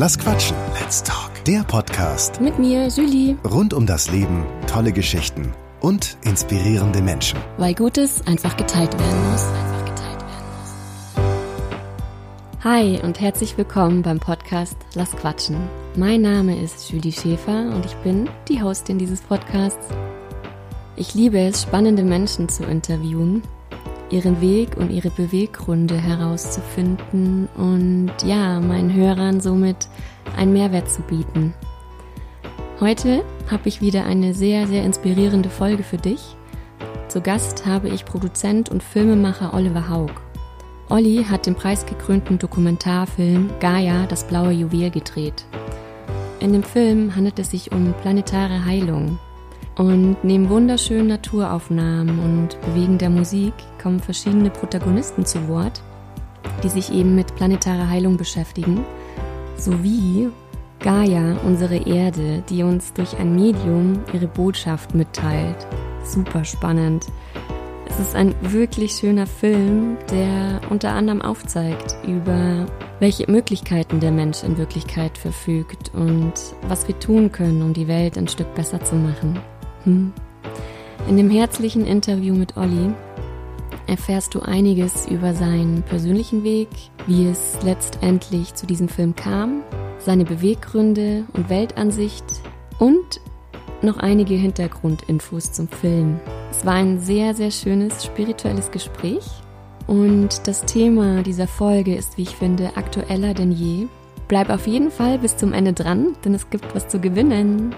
Lass quatschen. Let's talk. Der Podcast Mit mir, Julie. rund um das Leben, tolle Geschichten und inspirierende Menschen. Weil Gutes einfach geteilt werden muss. Einfach geteilt werden muss. Hi und herzlich willkommen beim Podcast Lass Quatschen. Mein Name ist Julie Schäfer und ich bin die Hostin dieses Podcasts. Ich liebe es, spannende Menschen zu interviewen, ihren Weg und ihre Beweggründe herauszufinden und ja, meinen Hörern somit einen Mehrwert zu bieten. Heute habe ich wieder eine sehr, sehr inspirierende Folge für dich. Zu Gast habe ich Produzent und Filmemacher Oliver Haug. Olli hat den preisgekrönten Dokumentarfilm Gaia, das blaue Juwel gedreht. In dem Film handelt es sich um planetare Heilung. Und neben wunderschönen Naturaufnahmen und bewegender Musik kommen verschiedene Protagonisten zu Wort, die sich eben mit planetarer Heilung beschäftigen, sowie Gaia, unsere Erde, die uns durch ein Medium ihre Botschaft mitteilt. Super spannend. Es ist ein wirklich schöner Film, der unter anderem aufzeigt über welche Möglichkeiten der Mensch in Wirklichkeit verfügt und was wir tun können, um die Welt ein Stück besser zu machen. Hm. In dem herzlichen Interview mit Olli erfährst du einiges über seinen persönlichen Weg, wie es letztendlich zu diesem Film kam, seine Beweggründe und Weltansicht und noch einige Hintergrundinfos zum Film. Es war ein sehr, sehr schönes spirituelles Gespräch und das Thema dieser Folge ist, wie ich finde, aktueller denn je. Bleib auf jeden Fall bis zum Ende dran, denn es gibt was zu gewinnen.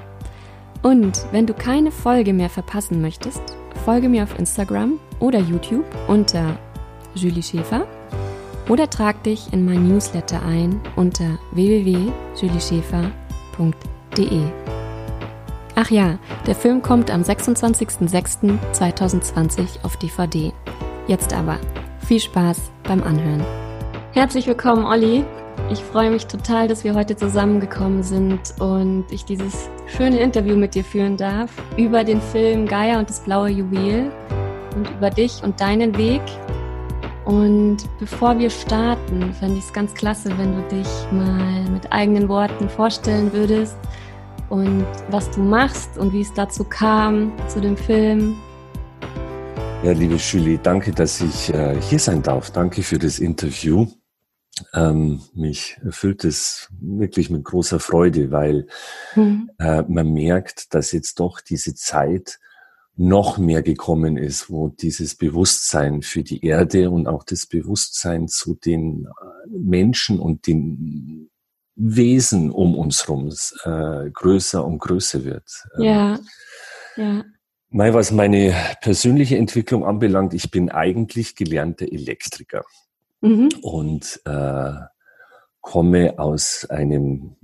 Und wenn du keine Folge mehr verpassen möchtest, folge mir auf Instagram oder YouTube unter Julie Schäfer oder trag dich in mein Newsletter ein unter www.julieschäfer.de. Ach ja, der Film kommt am 26.06.2020 auf DVD. Jetzt aber viel Spaß beim Anhören. Herzlich willkommen, Olli. Ich freue mich total, dass wir heute zusammengekommen sind und ich dieses schöne Interview mit dir führen darf über den Film Gaia und das blaue Juwel und über dich und deinen Weg. Und bevor wir starten, fände ich es ganz klasse, wenn du dich mal mit eigenen Worten vorstellen würdest und was du machst und wie es dazu kam, zu dem Film. Ja, liebe Julie, danke, dass ich äh, hier sein darf. Danke für das Interview. Ähm, mich erfüllt es wirklich mit großer Freude, weil mhm. äh, man merkt, dass jetzt doch diese Zeit noch mehr gekommen ist, wo dieses Bewusstsein für die Erde und auch das Bewusstsein zu den äh, Menschen und den Wesen um uns herum äh, größer und größer wird. Ähm, ja, ja. Was meine persönliche Entwicklung anbelangt, ich bin eigentlich gelernter Elektriker mhm. und äh, komme aus einem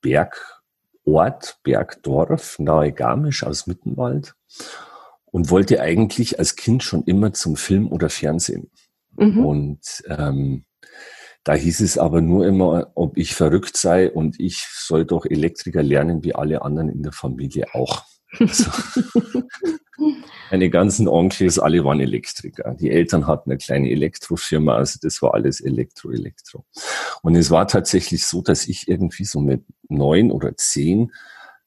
Bergort, Bergdorf, nahe Garmisch aus Mittenwald und wollte eigentlich als Kind schon immer zum Film oder Fernsehen. Mhm. Und ähm, da hieß es aber nur immer, ob ich verrückt sei und ich soll doch Elektriker lernen, wie alle anderen in der Familie auch. Also, meine ganzen Onkels, alle waren Elektriker. Die Eltern hatten eine kleine Elektrofirma, also das war alles Elektro, Elektro. Und es war tatsächlich so, dass ich irgendwie so mit neun oder zehn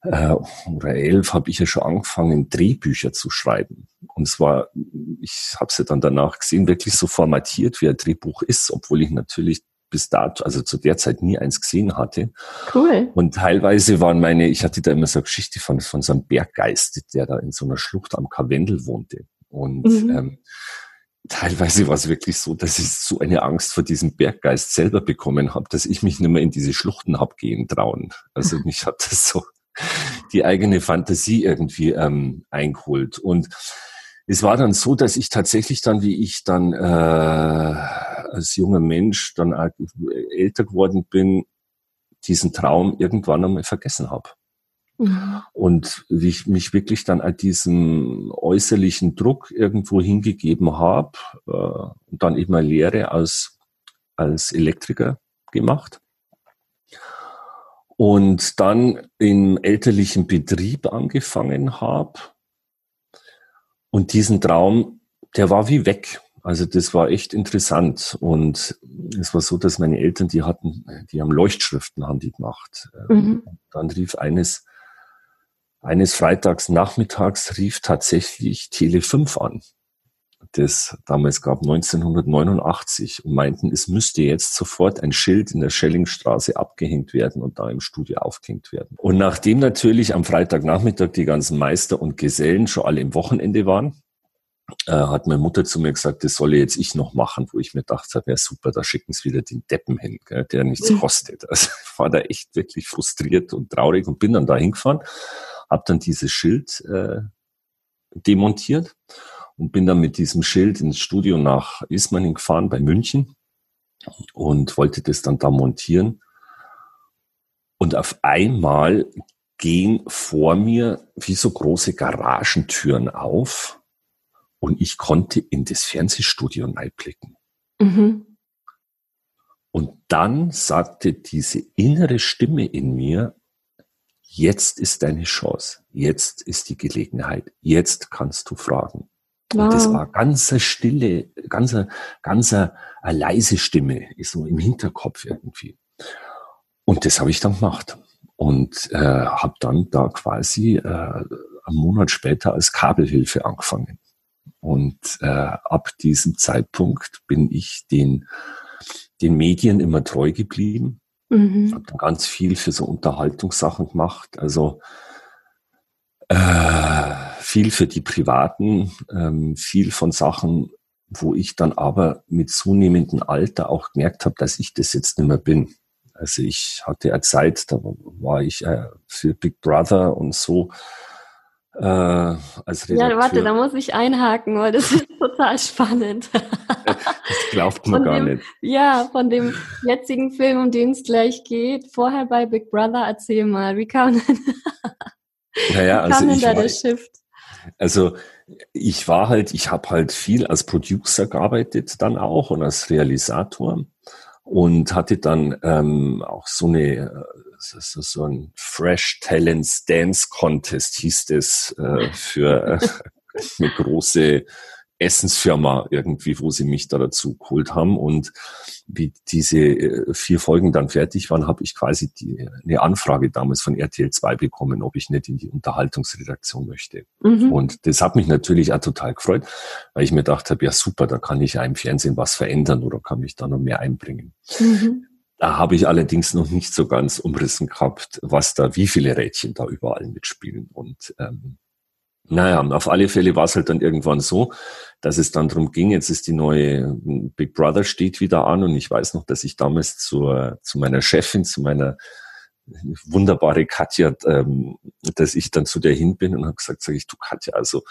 äh, oder elf habe ich ja schon angefangen, Drehbücher zu schreiben. Und zwar, ich habe sie dann danach gesehen, wirklich so formatiert, wie ein Drehbuch ist, obwohl ich natürlich bis dato, also zu der Zeit nie eins gesehen hatte. Cool. Und teilweise waren meine, ich hatte da immer so eine Geschichte von, von so einem Berggeist, der da in so einer Schlucht am Karwendel wohnte. Und mhm. ähm, teilweise war es wirklich so, dass ich so eine Angst vor diesem Berggeist selber bekommen habe, dass ich mich nicht mehr in diese Schluchten hab gehen trauen. Also mich hat das so die eigene Fantasie irgendwie ähm, eingeholt. Und es war dann so, dass ich tatsächlich dann, wie ich dann äh, als junger Mensch dann älter geworden bin, diesen Traum irgendwann einmal vergessen habe. Mhm. Und wie ich mich wirklich dann an diesem äußerlichen Druck irgendwo hingegeben habe äh, und dann eben eine Lehre als, als Elektriker gemacht. Und dann im elterlichen Betrieb angefangen habe. Und diesen Traum, der war wie weg. Also das war echt interessant. Und es war so, dass meine Eltern, die hatten, die haben Leuchtschriften haben die gemacht. Mhm. Dann rief eines, eines Freitags nachmittags rief tatsächlich Tele 5 an. Das damals gab 1989 und meinten, es müsste jetzt sofort ein Schild in der Schellingstraße abgehängt werden und da im Studio aufgehängt werden. Und nachdem natürlich am Freitagnachmittag die ganzen Meister und Gesellen schon alle im Wochenende waren, äh, hat meine Mutter zu mir gesagt, das solle jetzt ich noch machen, wo ich mir dachte, wäre super, da schicken sie wieder den Deppen hin, gell, der nichts mhm. kostet. Also ich war da echt wirklich frustriert und traurig und bin dann da hingefahren, habe dann dieses Schild äh, demontiert und bin dann mit diesem Schild ins Studio nach Ismaning gefahren bei München und wollte das dann da montieren. Und auf einmal gehen vor mir wie so große Garagentüren auf und ich konnte in das Fernsehstudio reinblicken. Mhm. Und dann sagte diese innere Stimme in mir, jetzt ist deine Chance, jetzt ist die Gelegenheit, jetzt kannst du fragen. Wow. Und das war ganz stille, ganz, ganz eine leise Stimme, so im Hinterkopf irgendwie. Und das habe ich dann gemacht und äh, habe dann da quasi äh, einen Monat später als Kabelhilfe angefangen. Und äh, ab diesem Zeitpunkt bin ich den, den Medien immer treu geblieben. Mhm. Habe dann ganz viel für so Unterhaltungssachen gemacht. Also äh, viel für die Privaten, ähm, viel von Sachen, wo ich dann aber mit zunehmendem Alter auch gemerkt habe, dass ich das jetzt nicht mehr bin. Also ich hatte eine Zeit, da war ich äh, für Big Brother und so äh, als Redakteur. Ja, warte, da muss ich einhaken, weil das ist total spannend. das glaubt man von gar dem, nicht. Ja, von dem jetzigen Film, um den es gleich geht. Vorher bei Big Brother, erzähl mal, wie kam denn, naja, also kam denn da war, der Shift? Also ich war halt, ich habe halt viel als Producer gearbeitet dann auch und als Realisator und hatte dann ähm, auch so eine so, so ein Fresh Talents Dance Contest hieß es äh, für äh, eine große Essensfirma irgendwie, wo sie mich da dazu geholt haben. Und wie diese äh, vier Folgen dann fertig waren, habe ich quasi die, eine Anfrage damals von RTL 2 bekommen, ob ich nicht in die Unterhaltungsredaktion möchte. Mhm. Und das hat mich natürlich auch total gefreut, weil ich mir gedacht habe, ja super, da kann ich ja im Fernsehen was verändern oder kann mich da noch mehr einbringen. Mhm. Da habe ich allerdings noch nicht so ganz umrissen gehabt, was da, wie viele Rädchen da überall mitspielen. Und ähm, naja, auf alle Fälle war es halt dann irgendwann so, dass es dann darum ging, jetzt ist die neue Big Brother steht wieder an und ich weiß noch, dass ich damals zur, zu meiner Chefin, zu meiner wunderbare Katja, ähm, dass ich dann zu der hin bin und habe gesagt, sage ich, du Katja, also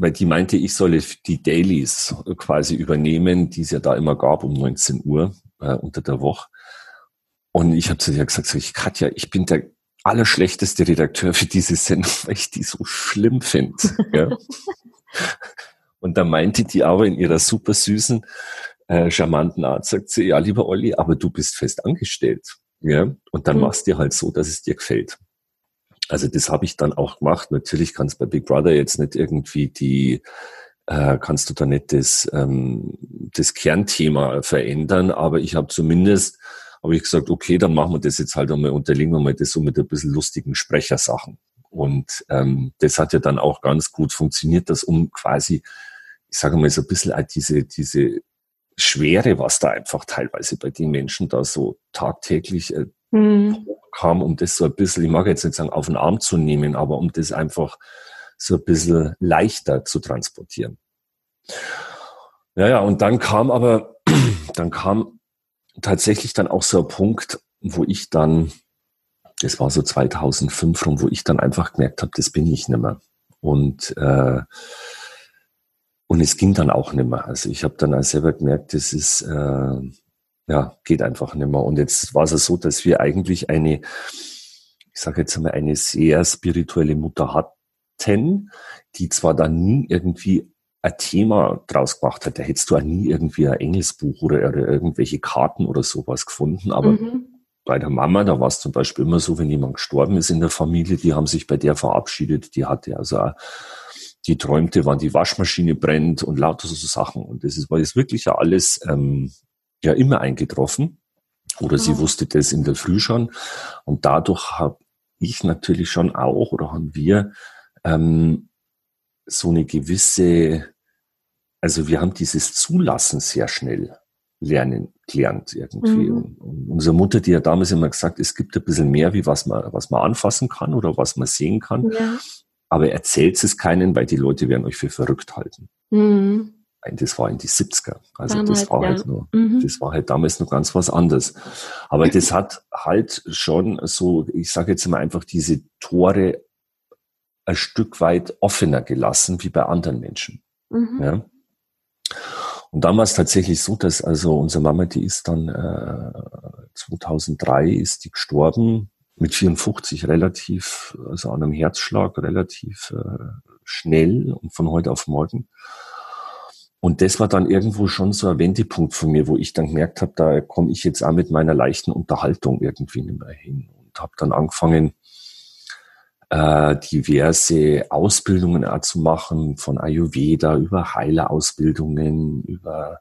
weil die meinte, ich solle die Dailies quasi übernehmen, die es ja da immer gab um 19 Uhr äh, unter der Woche. Und ich habe zu ihr gesagt, sag ich, Katja, ich bin der allerschlechteste Redakteur für diese Sendung, weil ich die so schlimm finde. ja. Und da meinte die aber in ihrer super süßen, äh, charmanten Art, sagt sie, ja, lieber Olli, aber du bist fest angestellt. Ja? Und dann mhm. machst du halt so, dass es dir gefällt. Also das habe ich dann auch gemacht. Natürlich kann es bei Big Brother jetzt nicht irgendwie die, äh, kannst du da nicht das, ähm, das Kernthema verändern, aber ich habe zumindest, habe ich gesagt, okay, dann machen wir das jetzt halt einmal, unterlegen wir mal das so mit ein bisschen lustigen Sprechersachen. Und ähm, das hat ja dann auch ganz gut funktioniert, dass um quasi, ich sage mal so ein bisschen diese, diese Schwere, was da einfach teilweise bei den Menschen da so tagtäglich äh, mhm kam, um das so ein bisschen, ich mag jetzt nicht sagen, auf den Arm zu nehmen, aber um das einfach so ein bisschen leichter zu transportieren. Ja, ja, und dann kam aber, dann kam tatsächlich dann auch so ein Punkt, wo ich dann, das war so 2005 rum, wo ich dann einfach gemerkt habe, das bin ich nicht mehr. Und, äh, und es ging dann auch nicht mehr. Also ich habe dann auch selber gemerkt, das ist, äh, ja, geht einfach nicht mehr. Und jetzt war es so, dass wir eigentlich eine, ich sage jetzt einmal, eine sehr spirituelle Mutter hatten, die zwar dann nie irgendwie ein Thema draus gemacht hat. Da hättest du auch nie irgendwie ein Engelsbuch oder, irgendwelche Karten oder sowas gefunden. Aber mhm. bei der Mama, da war es zum Beispiel immer so, wenn jemand gestorben ist in der Familie, die haben sich bei der verabschiedet. Die hatte also auch, die träumte, wann die Waschmaschine brennt und lauter so Sachen. Und das ist, war jetzt wirklich ja alles ähm, ja immer eingetroffen. Oder sie wusste das in der Früh schon. Und dadurch habe ich natürlich schon auch oder haben wir ähm, so eine gewisse, also wir haben dieses Zulassen sehr schnell lernen gelernt irgendwie. Mhm. Und, und unsere Mutter, die hat damals immer gesagt, es gibt ein bisschen mehr, wie was man, was man anfassen kann oder was man sehen kann. Ja. Aber erzählt es keinen, weil die Leute werden euch für verrückt halten. Mhm. Das war in die 70er. Also damals, das war halt ja. halt nur, mhm. das war halt damals noch ganz was anderes. Aber das hat halt schon so, ich sage jetzt mal einfach diese Tore ein Stück weit offener gelassen wie bei anderen Menschen. Mhm. Ja. Und dann war es tatsächlich so, dass also unsere Mama, die ist dann äh, 2003 ist die gestorben mit 54 relativ, also an einem Herzschlag relativ äh, schnell und von heute auf morgen. Und das war dann irgendwo schon so ein Wendepunkt von mir, wo ich dann gemerkt habe, da komme ich jetzt auch mit meiner leichten Unterhaltung irgendwie nicht mehr hin und habe dann angefangen, äh, diverse Ausbildungen auch zu machen, von Ayurveda über Heilerausbildungen, über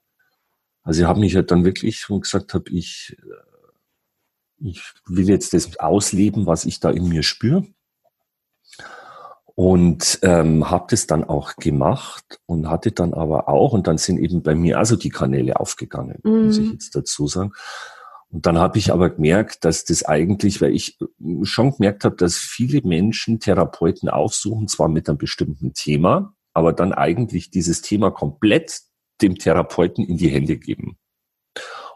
also ich habe mich halt dann wirklich gesagt habe, ich, äh, ich will jetzt das ausleben, was ich da in mir spüre. Und ähm, habe das dann auch gemacht und hatte dann aber auch, und dann sind eben bei mir also die Kanäle aufgegangen, mhm. muss ich mhm. jetzt dazu sagen. Und dann habe ich aber gemerkt, dass das eigentlich, weil ich schon gemerkt habe, dass viele Menschen Therapeuten aufsuchen, zwar mit einem bestimmten Thema, aber dann eigentlich dieses Thema komplett dem Therapeuten in die Hände geben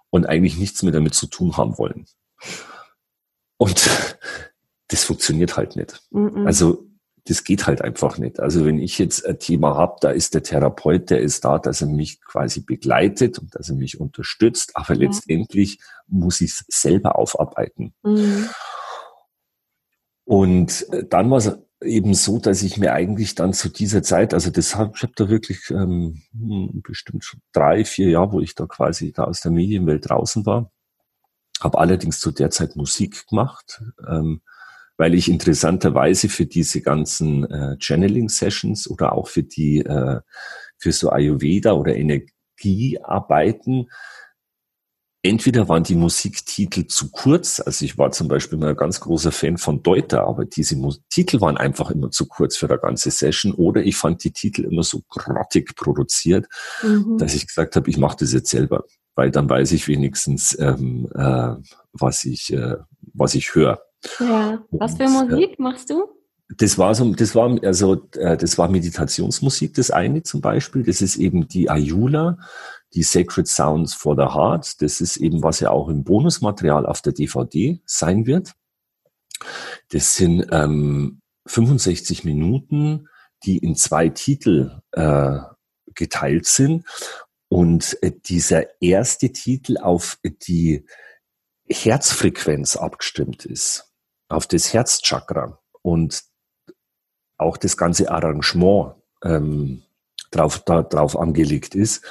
und eigentlich nichts mehr damit zu tun haben wollen. Und das funktioniert halt nicht. -mm. Also das geht halt einfach nicht. Also wenn ich jetzt ein Thema habe, da ist der Therapeut, der ist da, dass er mich quasi begleitet und dass er mich unterstützt, aber ja. letztendlich muss ich es selber aufarbeiten. Mhm. Und äh, dann war es eben so, dass ich mir eigentlich dann zu dieser Zeit, also das hab, ich habe da wirklich ähm, hm, bestimmt schon drei, vier Jahre, wo ich da quasi da aus der Medienwelt draußen war, habe allerdings zu der Zeit Musik gemacht. Ähm, weil ich interessanterweise für diese ganzen äh, Channeling-Sessions oder auch für die, äh, für so Ayurveda oder Energiearbeiten, entweder waren die Musiktitel zu kurz, also ich war zum Beispiel mal ein ganz großer Fan von Deuter, aber diese Titel waren einfach immer zu kurz für eine ganze Session, oder ich fand die Titel immer so grottig produziert, mhm. dass ich gesagt habe, ich mache das jetzt selber, weil dann weiß ich wenigstens, ähm, äh, was ich, äh, was ich höre. Ja, was für Musik machst du? Das war so, das war also äh, das war Meditationsmusik, das eine zum Beispiel. Das ist eben die Ayula, die Sacred Sounds for the Heart. Das ist eben, was ja auch im Bonusmaterial auf der DVD sein wird. Das sind ähm, 65 Minuten, die in zwei Titel äh, geteilt sind. Und äh, dieser erste Titel auf die Herzfrequenz abgestimmt ist auf das Herzchakra und auch das ganze Arrangement ähm, drauf, da, drauf angelegt ist.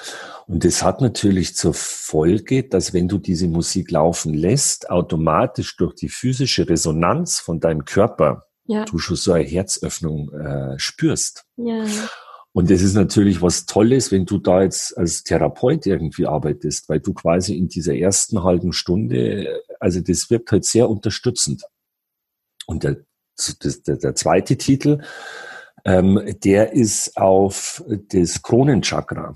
Und das hat natürlich zur Folge, dass wenn du diese Musik laufen lässt, automatisch durch die physische Resonanz von deinem Körper ja. du schon so eine Herzöffnung äh, spürst. Ja. Und das ist natürlich was Tolles, wenn du da jetzt als Therapeut irgendwie arbeitest, weil du quasi in dieser ersten halben Stunde, also das wirkt halt sehr unterstützend. Und der, der, der zweite Titel, ähm, der ist auf das Kronenchakra.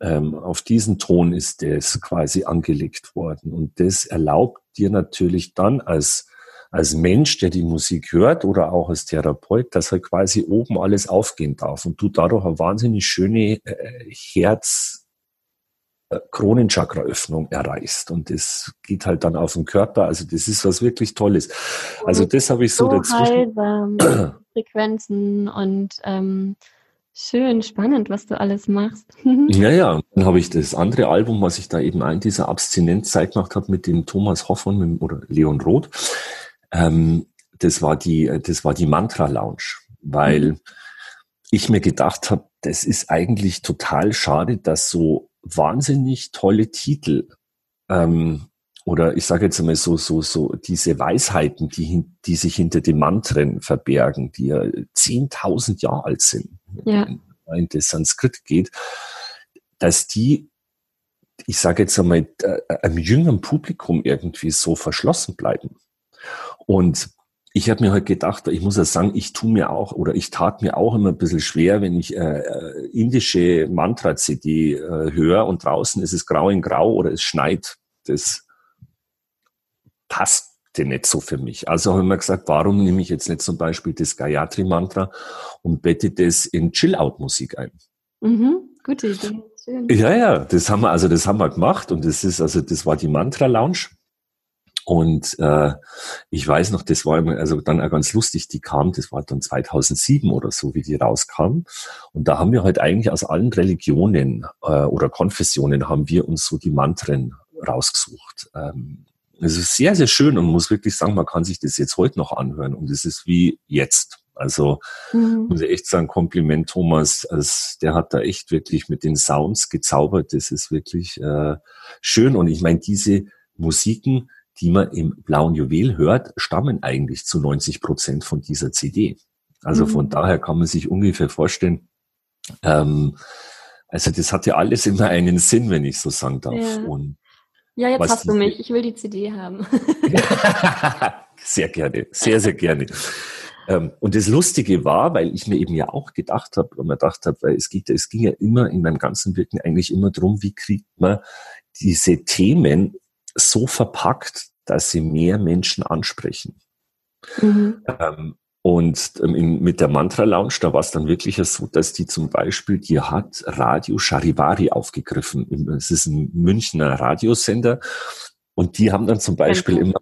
Ähm, auf diesen Ton ist das quasi angelegt worden. Und das erlaubt dir natürlich dann als, als Mensch, der die Musik hört oder auch als Therapeut, dass halt quasi oben alles aufgehen darf und du dadurch eine wahnsinnig schöne äh, Herz, Kronenchakraöffnung erreichst. Und das geht halt dann auf den Körper. Also das ist was wirklich Tolles. Also das habe ich so, so dazwischen. Heilsam, Frequenzen und ähm, schön, spannend, was du alles machst. ja, ja. Dann habe ich das andere Album, was ich da eben ein dieser Abstinenzzeit gemacht habe mit dem Thomas Hoffmann oder Leon Roth. Ähm, das war die, das war die Mantra Lounge, weil mhm. ich mir gedacht habe, das ist eigentlich total schade, dass so wahnsinnig tolle Titel ähm, oder ich sage jetzt einmal so so so diese Weisheiten, die die sich hinter den Mantren verbergen, die ja zehntausend Jahre alt sind, ja. in das Sanskrit geht, dass die ich sage jetzt einmal, äh, einem jüngeren Publikum irgendwie so verschlossen bleiben. Und ich habe mir halt gedacht, ich muss ja sagen, ich tu mir auch oder ich tat mir auch immer ein bisschen schwer, wenn ich äh, äh indische Mantra-CD äh, höre und draußen ist es grau in grau oder es schneit. Das passt nicht so für mich. Also habe ich mir gesagt, warum nehme ich jetzt nicht zum Beispiel das Gayatri-Mantra und bette das in Chill-Out-Musik ein? Mhm, gute Idee. Schön. Ja, ja, das haben wir, also das haben wir gemacht und das ist, also das war die Mantra-Lounge. Und äh, ich weiß noch, das war immer, also dann auch ganz lustig, die kam, das war dann 2007 oder so, wie die rauskam. Und da haben wir halt eigentlich aus allen Religionen äh, oder Konfessionen haben wir uns so die Mantren rausgesucht. Ähm, es ist sehr, sehr schön und muss wirklich sagen, man kann sich das jetzt heute noch anhören und es ist wie jetzt. Also mhm. muss ich echt sagen, Kompliment Thomas, also, der hat da echt wirklich mit den Sounds gezaubert. Das ist wirklich äh, schön und ich meine, diese Musiken, die man im blauen Juwel hört, stammen eigentlich zu 90 Prozent von dieser CD. Also mhm. von daher kann man sich ungefähr vorstellen, ähm, also das hat ja alles immer einen Sinn, wenn ich so sagen darf. Ja. Und ja, jetzt hast du mich. Ich will die CD haben. sehr gerne, sehr, sehr gerne. Ähm, und das Lustige war, weil ich mir eben ja auch gedacht habe, und mir gedacht habe, weil es geht, es ging ja immer in meinem ganzen Wirken eigentlich immer darum, wie kriegt man diese Themen so verpackt, dass sie mehr Menschen ansprechen. Mhm. Ähm, und ähm, in, mit der Mantra Lounge, da war es dann wirklich so, dass die zum Beispiel, die hat Radio Charivari aufgegriffen. Es ist ein Münchner Radiosender. Und die haben dann zum Beispiel immer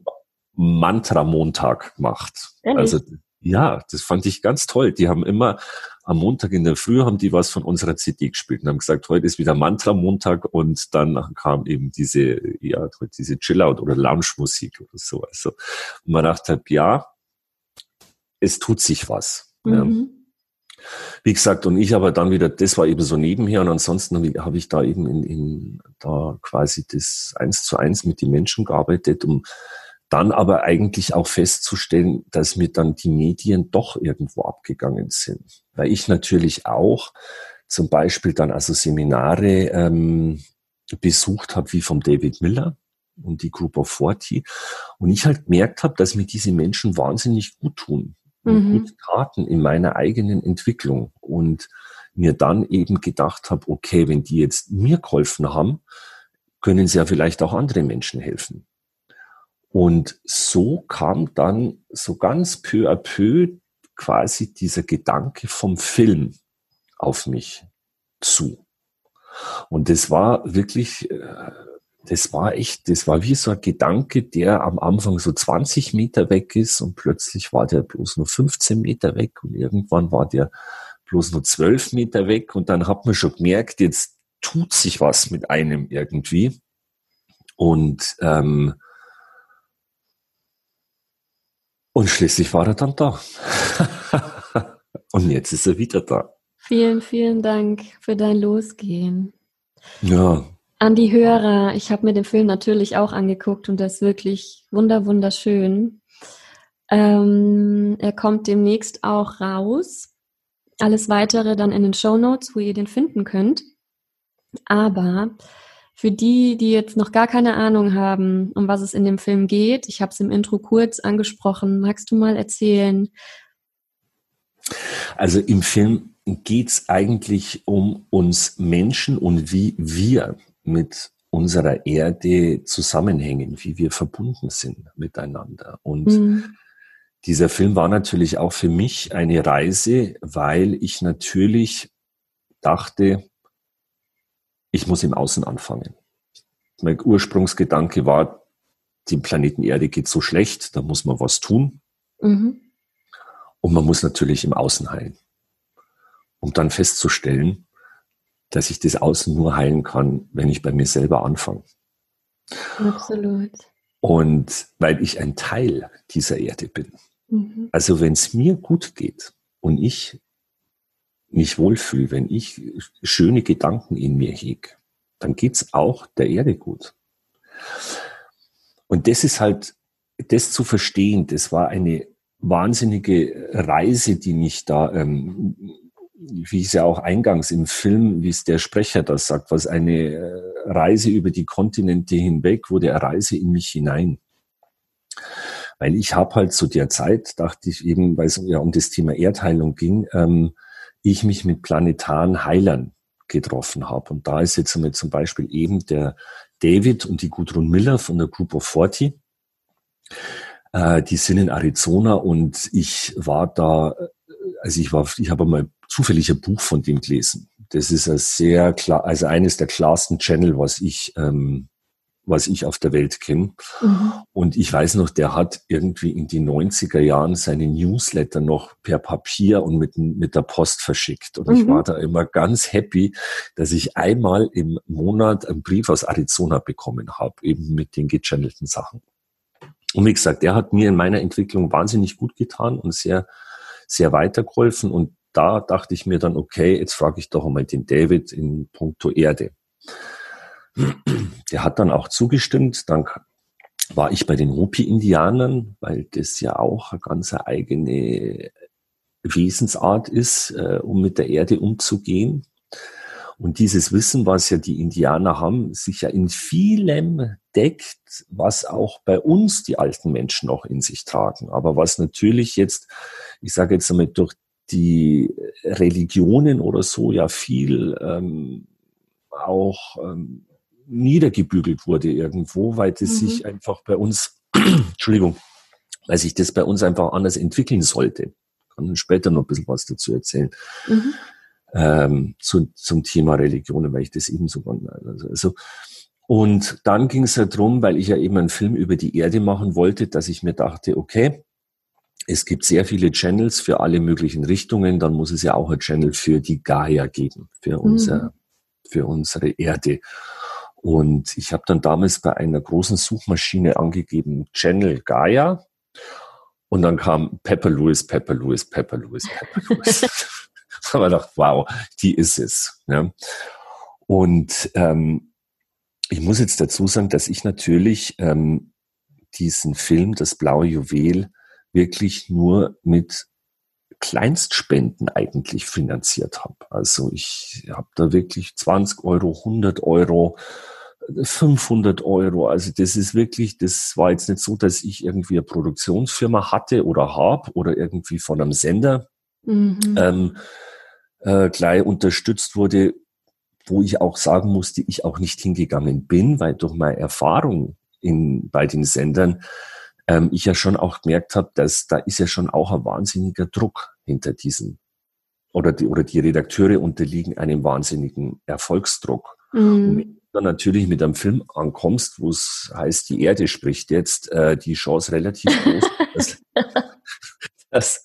Mantra Montag gemacht. Ehrlich? Also ja, das fand ich ganz toll. Die haben immer am Montag in der Früh haben die was von unserer CD gespielt und haben gesagt, heute ist wieder Mantra Montag und dann kam eben diese, ja, diese Chillout oder Lounge Musik oder so. Also und man dachte, ja, es tut sich was. Mhm. Ja. Wie gesagt, und ich aber dann wieder, das war eben so nebenher und ansonsten habe ich, hab ich da eben in, in da quasi das eins zu eins mit den Menschen gearbeitet, um dann aber eigentlich auch festzustellen, dass mir dann die Medien doch irgendwo abgegangen sind. Weil ich natürlich auch zum Beispiel dann also Seminare ähm, besucht habe, wie vom David Miller und die Group of 40. Und ich halt gemerkt habe, dass mir diese Menschen wahnsinnig gut tun mhm. gut taten in meiner eigenen Entwicklung. Und mir dann eben gedacht habe, okay, wenn die jetzt mir geholfen haben, können sie ja vielleicht auch andere Menschen helfen. Und so kam dann so ganz peu à peu quasi dieser Gedanke vom Film auf mich zu. Und das war wirklich, äh, das war echt, das war wie so ein Gedanke, der am Anfang so 20 Meter weg ist und plötzlich war der bloß nur 15 Meter weg und irgendwann war der bloß nur 12 Meter weg und dann hat man schon gemerkt, jetzt tut sich was mit einem irgendwie. Und ähm, und schließlich war er dann da. und jetzt ist er wieder da. Vielen, vielen Dank für dein Losgehen. Ja. An die Hörer, ich habe mir den Film natürlich auch angeguckt und der ist wirklich wunder, wunderschön. Ähm, er kommt demnächst auch raus. Alles weitere dann in den Show Notes, wo ihr den finden könnt. Aber für die, die jetzt noch gar keine Ahnung haben, um was es in dem Film geht, ich habe es im Intro kurz angesprochen, magst du mal erzählen? Also im Film geht es eigentlich um uns Menschen und wie wir mit unserer Erde zusammenhängen, wie wir verbunden sind miteinander. Und mhm. dieser Film war natürlich auch für mich eine Reise, weil ich natürlich dachte, ich muss im Außen anfangen. Mein Ursprungsgedanke war, dem Planeten Erde geht so schlecht, da muss man was tun. Mhm. Und man muss natürlich im Außen heilen. Um dann festzustellen, dass ich das Außen nur heilen kann, wenn ich bei mir selber anfange. Absolut. Und weil ich ein Teil dieser Erde bin. Mhm. Also wenn es mir gut geht und ich mich wohlfühle, wenn ich schöne Gedanken in mir hege, dann geht's auch der Erde gut. Und das ist halt, das zu verstehen, das war eine wahnsinnige Reise, die mich da ähm, wie es ja auch eingangs im Film, wie es der Sprecher das sagt, was eine äh, Reise über die Kontinente hinweg wurde, eine Reise in mich hinein. Weil ich habe halt zu der Zeit, dachte ich eben, weil es ja um das Thema Erdheilung ging, ähm, ich mich mit planetaren Heilern getroffen habe. Und da ist jetzt zum Beispiel eben der David und die Gudrun Miller von der Group of 40. Äh, die sind in Arizona und ich war da, also ich war, ich habe mal zufällig ein Buch von dem gelesen. Das ist ein sehr klar, also eines der klarsten Channel, was ich ähm, was ich auf der Welt kenne. Mhm. Und ich weiß noch, der hat irgendwie in die 90er Jahren seine Newsletter noch per Papier und mit, mit der Post verschickt. Und mhm. ich war da immer ganz happy, dass ich einmal im Monat einen Brief aus Arizona bekommen habe, eben mit den gechannelten Sachen. Und wie gesagt, der hat mir in meiner Entwicklung wahnsinnig gut getan und sehr, sehr weitergeholfen. Und da dachte ich mir dann, okay, jetzt frage ich doch einmal den David in puncto Erde. Der hat dann auch zugestimmt. Dann war ich bei den Hopi-Indianern, weil das ja auch eine ganz eigene Wesensart ist, äh, um mit der Erde umzugehen. Und dieses Wissen, was ja die Indianer haben, sich ja in vielem deckt, was auch bei uns die alten Menschen noch in sich tragen. Aber was natürlich jetzt, ich sage jetzt einmal, durch die Religionen oder so ja viel ähm, auch ähm, niedergebügelt wurde irgendwo, weil das mhm. sich einfach bei uns, Entschuldigung, weil sich das bei uns einfach anders entwickeln sollte. Ich kann später noch ein bisschen was dazu erzählen. Mhm. Ähm, zu, zum Thema Religionen, weil ich das eben so, also, also und dann ging es halt drum, weil ich ja eben einen Film über die Erde machen wollte, dass ich mir dachte, okay, es gibt sehr viele Channels für alle möglichen Richtungen, dann muss es ja auch ein Channel für die Gaia geben, für, unser, mhm. für unsere Erde. Und ich habe dann damals bei einer großen Suchmaschine angegeben Channel Gaia. Und dann kam Pepper Lewis, Pepper Lewis, Pepper Lewis, Pepper Lewis. ich gedacht, wow, die ist es. Ja. Und ähm, ich muss jetzt dazu sagen, dass ich natürlich ähm, diesen Film, das blaue Juwel, wirklich nur mit Kleinstspenden eigentlich finanziert habe. Also ich habe da wirklich 20 Euro, 100 Euro, 500 Euro. Also das ist wirklich, das war jetzt nicht so, dass ich irgendwie eine Produktionsfirma hatte oder habe oder irgendwie von einem Sender mhm. ähm, äh, gleich unterstützt wurde, wo ich auch sagen musste, ich auch nicht hingegangen bin, weil durch meine Erfahrung in, bei den Sendern ähm, ich ja schon auch gemerkt habe, dass da ist ja schon auch ein wahnsinniger Druck hinter diesen oder die, oder die Redakteure unterliegen einem wahnsinnigen Erfolgsdruck. Mhm. Und wenn du dann natürlich mit einem Film ankommst, wo es heißt, die Erde spricht jetzt, äh, die Chance relativ groß, dass, dass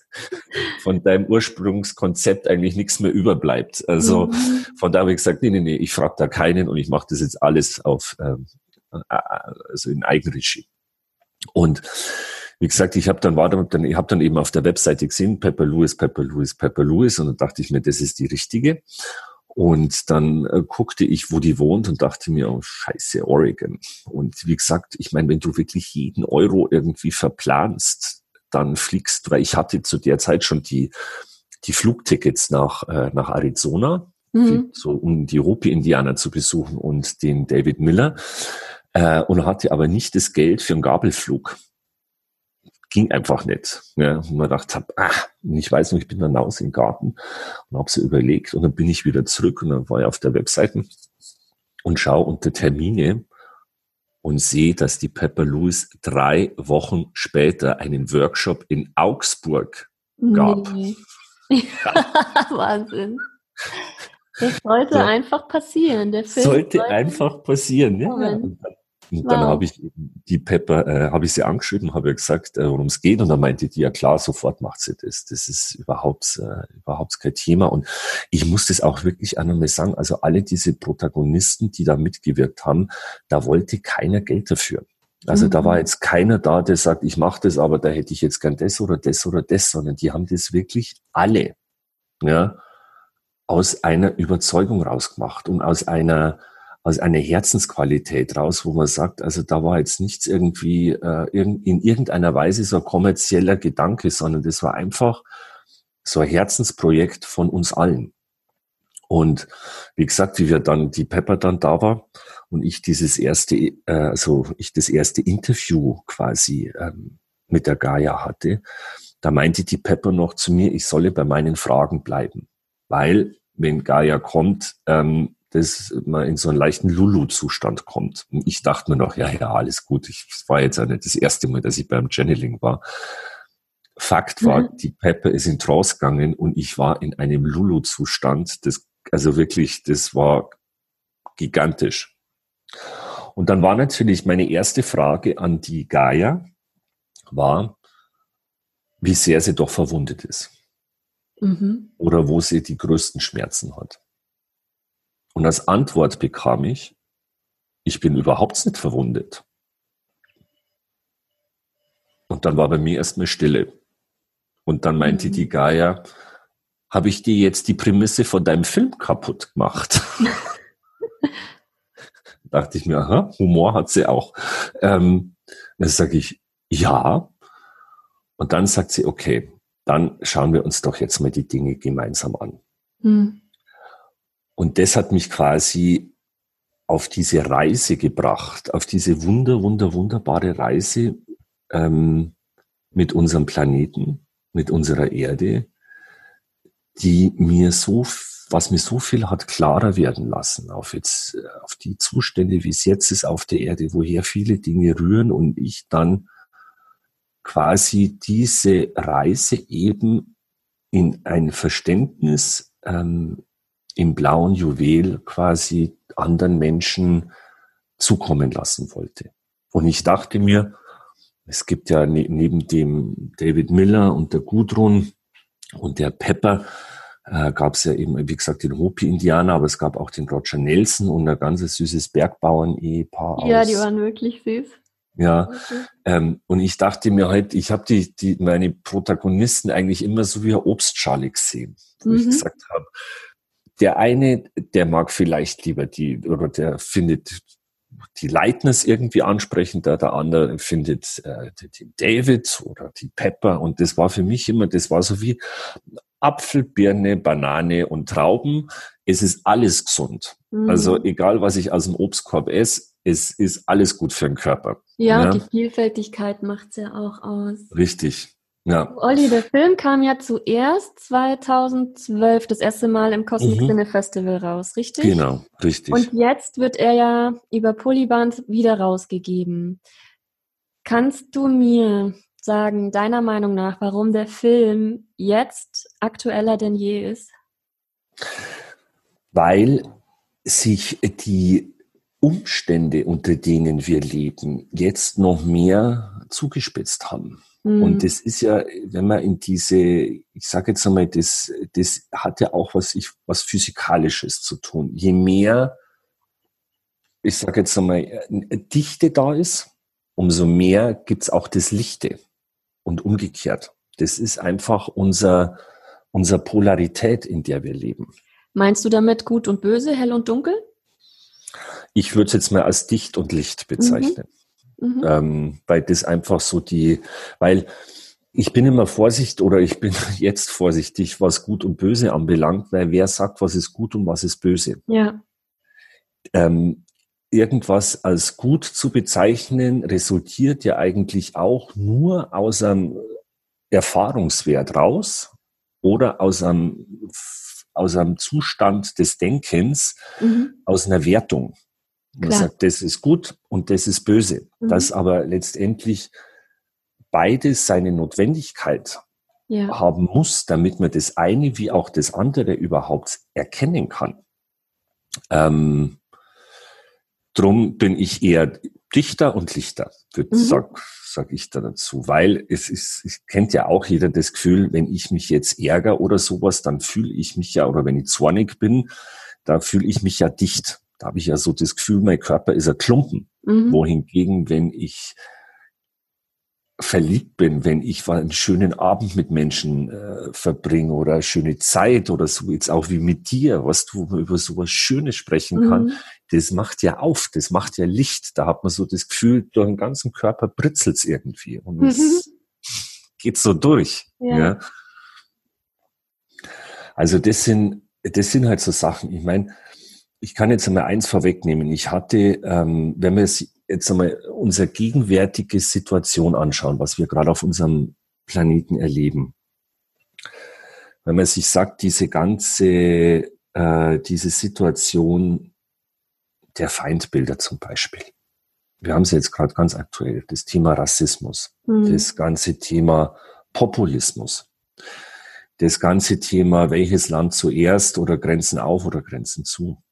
von deinem Ursprungskonzept eigentlich nichts mehr überbleibt. Also mhm. von da habe ich gesagt, nee, nee, nee, ich frage da keinen und ich mache das jetzt alles auf ähm, äh, also in Eigenregie. Und wie gesagt, ich habe dann war dann, ich habe dann eben auf der Webseite gesehen, Pepper Lewis, Pepper Lewis, Pepper Lewis, und dann dachte ich mir, das ist die richtige. Und dann äh, guckte ich, wo die wohnt und dachte mir, oh scheiße, Oregon. Und wie gesagt, ich meine, wenn du wirklich jeden Euro irgendwie verplanst, dann fliegst, weil ich hatte zu der Zeit schon die, die Flugtickets nach, äh, nach Arizona, mhm. so, um die Hopi-Indianer zu besuchen und den David Miller äh, und hatte aber nicht das Geld für einen Gabelflug. Ging einfach nicht. Ja. Und man dachte, hab, ah, ich weiß noch, ich bin dann raus im Garten und habe so überlegt und dann bin ich wieder zurück und dann war ich auf der Webseite und schaue unter Termine und sehe, dass die Pepper Lewis drei Wochen später einen Workshop in Augsburg gab. Nee. Wahnsinn. Das sollte ja. einfach passieren. Der Film sollte, sollte einfach passieren. Ja. Und wow. dann habe ich die Pepper, äh, habe ich sie angeschrieben, habe gesagt, äh, worum es geht. Und dann meinte die, ja klar, sofort macht sie das. Das ist überhaupt, äh, überhaupt kein Thema. Und ich muss das auch wirklich einmal sagen, also alle diese Protagonisten, die da mitgewirkt haben, da wollte keiner Geld dafür. Also mhm. da war mhm. jetzt keiner da, der sagt, ich mache das, aber da hätte ich jetzt gern das oder das oder das, sondern die haben das wirklich alle, ja, aus einer Überzeugung rausgemacht und aus einer, aus einer Herzensqualität raus, wo man sagt, also da war jetzt nichts irgendwie äh, in irgendeiner Weise so ein kommerzieller Gedanke, sondern das war einfach so ein Herzensprojekt von uns allen. Und wie gesagt, wie wir dann, die Pepper dann da war und ich dieses erste, äh, also ich das erste Interview quasi ähm, mit der Gaia hatte, da meinte die Pepper noch zu mir, ich solle bei meinen Fragen bleiben. Weil, wenn Gaia kommt, ähm, dass man in so einen leichten Lulu-Zustand kommt. Und ich dachte mir noch, ja, ja, alles gut. Ich war jetzt nicht das erste Mal, dass ich beim Channeling war. Fakt war, mhm. die Pepper ist in Trance gegangen und ich war in einem Lulu-Zustand. Das, also wirklich, das war gigantisch. Und dann war natürlich meine erste Frage an die Gaia, war, wie sehr sie doch verwundet ist. Mhm. Oder wo sie die größten Schmerzen hat. Und als Antwort bekam ich, ich bin überhaupt nicht verwundet. Und dann war bei mir erstmal Stille. Und dann meinte mhm. die Gaia, habe ich dir jetzt die Prämisse von deinem Film kaputt gemacht? dachte ich mir, aha, Humor hat sie auch. Ähm, dann sage ich, ja. Und dann sagt sie, okay, dann schauen wir uns doch jetzt mal die Dinge gemeinsam an. Mhm. Und das hat mich quasi auf diese Reise gebracht, auf diese wunder, wunder, wunderbare Reise ähm, mit unserem Planeten, mit unserer Erde, die mir so, was mir so viel hat klarer werden lassen, auf jetzt, auf die Zustände, wie es jetzt ist auf der Erde, woher viele Dinge rühren und ich dann quasi diese Reise eben in ein Verständnis ähm, im blauen Juwel quasi anderen Menschen zukommen lassen wollte. Und ich dachte mir, es gibt ja ne neben dem David Miller und der Gudrun und der Pepper äh, gab es ja eben, wie gesagt, den Hopi-Indianer, aber es gab auch den Roger Nelson und ein ganz süßes Bergbauern-Ehepaar. Ja, die waren wirklich süß. Ja, okay. ähm, und ich dachte mir halt, ich habe die, die, meine Protagonisten eigentlich immer so wie eine Obstschale gesehen, wo mhm. ich gesagt habe, der eine, der mag vielleicht lieber die, oder der findet die Leitners irgendwie ansprechender, der andere findet äh, den David oder die Pepper und das war für mich immer, das war so wie Apfel, Birne, Banane und Trauben. Es ist alles gesund. Mhm. Also egal, was ich aus dem Obstkorb esse, es ist alles gut für den Körper. Ja, ja. die Vielfältigkeit macht es ja auch aus. Richtig. Ja. Olli, der Film kam ja zuerst 2012 das erste Mal im Cosmic mhm. Cine Festival raus, richtig? Genau, richtig. Und jetzt wird er ja über Polyband wieder rausgegeben. Kannst du mir sagen, deiner Meinung nach, warum der Film jetzt aktueller denn je ist? Weil sich die Umstände, unter denen wir leben, jetzt noch mehr zugespitzt haben. Mhm. Und das ist ja, wenn man in diese, ich sage jetzt einmal, das, das hat ja auch was, ich, was Physikalisches zu tun. Je mehr, ich sage jetzt einmal, Dichte da ist, umso mehr gibt's auch das Lichte und umgekehrt. Das ist einfach unser, unser Polarität, in der wir leben. Meinst du damit gut und böse, hell und dunkel? Ich würde es jetzt mal als dicht und Licht bezeichnen. Mhm. Mhm. Ähm, weil das einfach so die, weil ich bin immer vorsichtig oder ich bin jetzt vorsichtig, was gut und böse anbelangt, weil wer sagt, was ist gut und was ist böse? Ja. Ähm, irgendwas als gut zu bezeichnen, resultiert ja eigentlich auch nur aus einem Erfahrungswert raus oder aus einem, aus einem Zustand des Denkens, mhm. aus einer Wertung. Man Klar. sagt, das ist gut und das ist böse. Mhm. Dass aber letztendlich beides seine Notwendigkeit ja. haben muss, damit man das eine wie auch das andere überhaupt erkennen kann. Ähm, drum bin ich eher Dichter und Lichter, mhm. sag, sag ich da dazu, weil es ist, es kennt ja auch jeder das Gefühl, wenn ich mich jetzt ärgere oder sowas, dann fühle ich mich ja, oder wenn ich zornig bin, da fühle ich mich ja dicht. Da habe ich ja so das Gefühl, mein Körper ist ein Klumpen. Mhm. Wohingegen, wenn ich verliebt bin, wenn ich einen schönen Abend mit Menschen äh, verbringe oder eine schöne Zeit oder so, jetzt auch wie mit dir, was du über so was Schönes sprechen kann, mhm. das macht ja auf, das macht ja Licht. Da hat man so das Gefühl, durch den ganzen Körper britzelt's irgendwie und mhm. es geht so durch. Ja. ja. Also das sind, das sind halt so Sachen. Ich meine, ich kann jetzt einmal eins vorwegnehmen. Ich hatte, ähm, wenn wir jetzt einmal unsere gegenwärtige Situation anschauen, was wir gerade auf unserem Planeten erleben. Wenn man sich sagt, diese ganze, äh, diese Situation der Feindbilder zum Beispiel. Wir haben es jetzt gerade ganz aktuell, das Thema Rassismus, mhm. das ganze Thema Populismus, das ganze Thema, welches Land zuerst oder Grenzen auf oder Grenzen zu.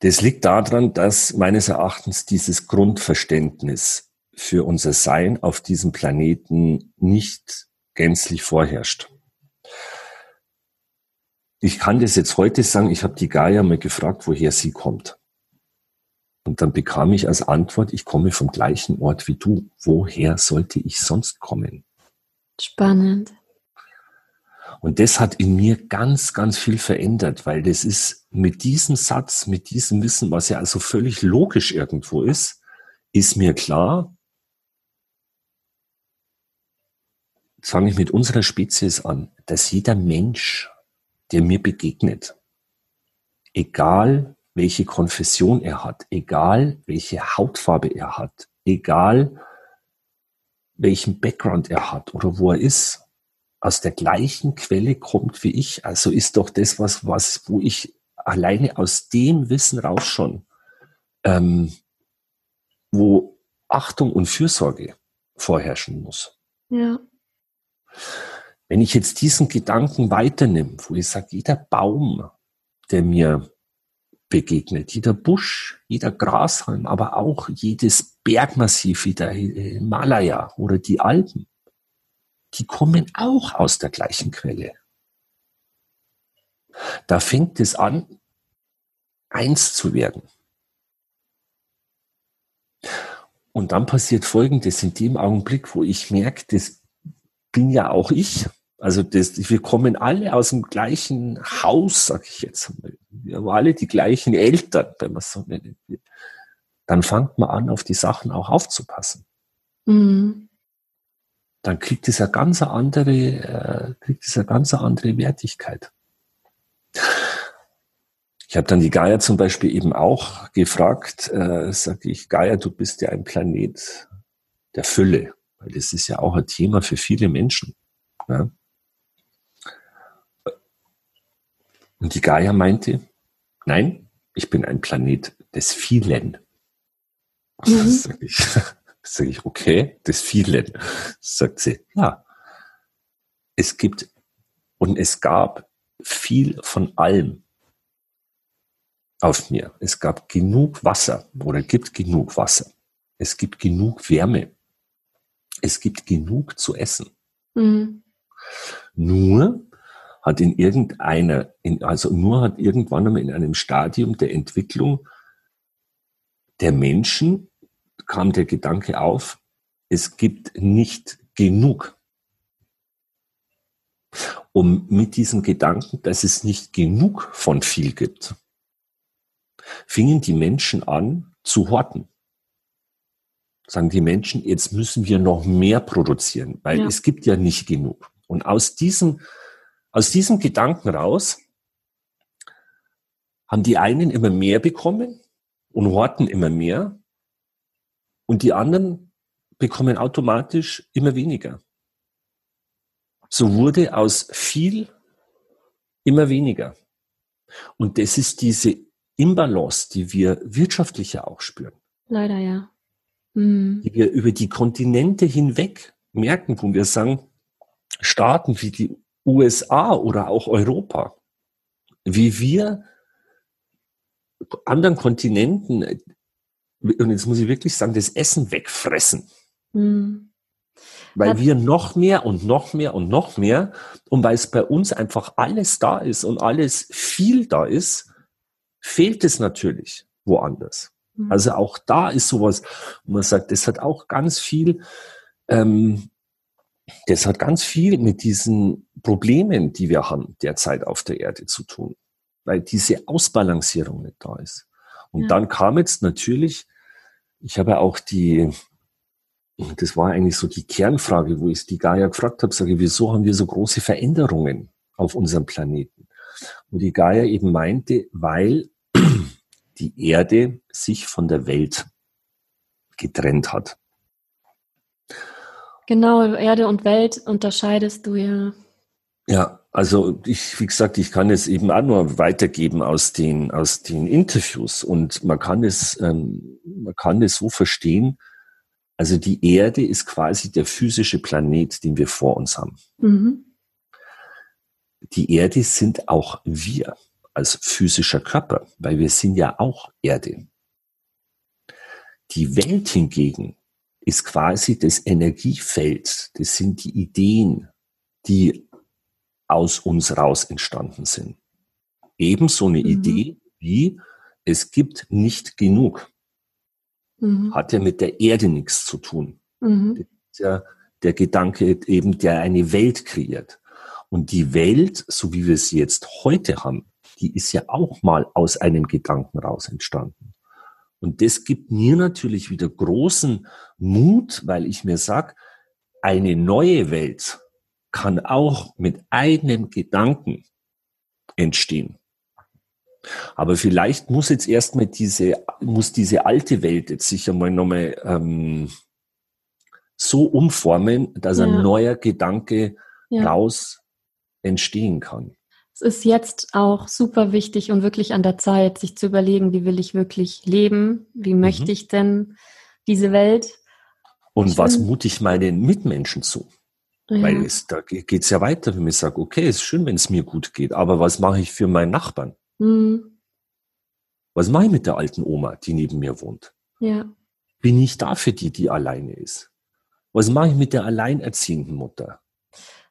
Das liegt daran, dass meines Erachtens dieses Grundverständnis für unser Sein auf diesem Planeten nicht gänzlich vorherrscht. Ich kann das jetzt heute sagen, ich habe die Gaia mal gefragt, woher sie kommt. Und dann bekam ich als Antwort, ich komme vom gleichen Ort wie du. Woher sollte ich sonst kommen? Spannend. Und das hat in mir ganz, ganz viel verändert, weil das ist mit diesem Satz, mit diesem Wissen, was ja also völlig logisch irgendwo ist, ist mir klar, fange ich mit unserer Spezies an, dass jeder Mensch, der mir begegnet, egal welche Konfession er hat, egal welche Hautfarbe er hat, egal welchen Background er hat oder wo er ist, aus der gleichen Quelle kommt wie ich. Also ist doch das was, was, wo ich alleine aus dem Wissen raus schon, ähm, wo Achtung und Fürsorge vorherrschen muss. Ja. Wenn ich jetzt diesen Gedanken weiternehme, wo ich sage, jeder Baum, der mir begegnet, jeder Busch, jeder Grashalm, aber auch jedes Bergmassiv wie der Himalaya oder die Alpen, die kommen auch aus der gleichen Quelle. Da fängt es an, eins zu werden. Und dann passiert Folgendes in dem Augenblick, wo ich merke, das bin ja auch ich. Also das, wir kommen alle aus dem gleichen Haus, sag ich jetzt mal. Wir haben alle die gleichen Eltern, wenn man so nennen will. Dann fängt man an, auf die Sachen auch aufzupassen. Mhm dann kriegt es eine ganz andere, äh, kriegt es eine ganz andere Wertigkeit. Ich habe dann die Gaia zum Beispiel eben auch gefragt, äh, sage ich, Gaia, du bist ja ein Planet der Fülle, weil das ist ja auch ein Thema für viele Menschen. Ja? Und die Gaia meinte, nein, ich bin ein Planet des Vielen. Mhm. Sag ich, Sage ich, okay, des vielen. Sagt sie, ja. Es gibt und es gab viel von allem auf mir. Es gab genug Wasser oder gibt genug Wasser. Es gibt genug Wärme. Es gibt genug zu essen. Mhm. Nur hat in irgendeiner, in, also nur hat irgendwann einmal in einem Stadium der Entwicklung der Menschen kam der Gedanke auf, es gibt nicht genug. Um mit diesem Gedanken, dass es nicht genug von viel gibt, fingen die Menschen an zu horten. Sagen die Menschen, jetzt müssen wir noch mehr produzieren, weil ja. es gibt ja nicht genug. Und aus diesem, aus diesem Gedanken raus haben die einen immer mehr bekommen und horten immer mehr und die anderen bekommen automatisch immer weniger. So wurde aus viel immer weniger. Und das ist diese Imbalance, die wir wirtschaftlich ja auch spüren. Leider ja. Mhm. Die wir über die Kontinente hinweg merken, wo wir sagen, Staaten wie die USA oder auch Europa, wie wir anderen Kontinenten und jetzt muss ich wirklich sagen, das Essen wegfressen. Mhm. Weil Hat wir noch mehr und noch mehr und noch mehr und weil es bei uns einfach alles da ist und alles viel da ist, fehlt es natürlich woanders. Mhm. Also auch da ist sowas, wo man sagt, das hat auch ganz viel, ähm, das hat ganz viel mit diesen Problemen, die wir haben derzeit auf der Erde zu tun, weil diese Ausbalancierung nicht da ist. Und ja. dann kam jetzt natürlich ich habe auch die, das war eigentlich so die Kernfrage, wo ich die Gaia gefragt habe, sage, wieso haben wir so große Veränderungen auf unserem Planeten? Und die Gaia eben meinte, weil die Erde sich von der Welt getrennt hat. Genau, Erde und Welt unterscheidest du ja. Ja, also ich, wie gesagt, ich kann es eben auch nur weitergeben aus den, aus den Interviews und man kann es, ähm, man kann es so verstehen, also die Erde ist quasi der physische Planet, den wir vor uns haben. Mhm. Die Erde sind auch wir als physischer Körper, weil wir sind ja auch Erde. Die Welt hingegen ist quasi das Energiefeld, das sind die Ideen, die aus uns raus entstanden sind. Ebenso eine mhm. Idee wie es gibt nicht genug. Mhm. Hat ja mit der Erde nichts zu tun. Mhm. Ja der Gedanke eben, der eine Welt kreiert. Und die Welt, so wie wir sie jetzt heute haben, die ist ja auch mal aus einem Gedanken raus entstanden. Und das gibt mir natürlich wieder großen Mut, weil ich mir sag, eine neue Welt kann auch mit einem Gedanken entstehen. Aber vielleicht muss jetzt erstmal diese, muss diese alte Welt jetzt sich einmal nochmal ähm, so umformen, dass ja. ein neuer Gedanke ja. raus entstehen kann. Es ist jetzt auch super wichtig und wirklich an der Zeit, sich zu überlegen, wie will ich wirklich leben? Wie möchte mhm. ich denn diese Welt? Und ich was mute ich meinen Mitmenschen zu? Ja. Weil es, da geht es ja weiter, wenn ich sage, okay, es ist schön, wenn es mir gut geht, aber was mache ich für meinen Nachbarn? Mhm. Was mache ich mit der alten Oma, die neben mir wohnt? Ja. Bin ich da für die, die alleine ist? Was mache ich mit der alleinerziehenden Mutter?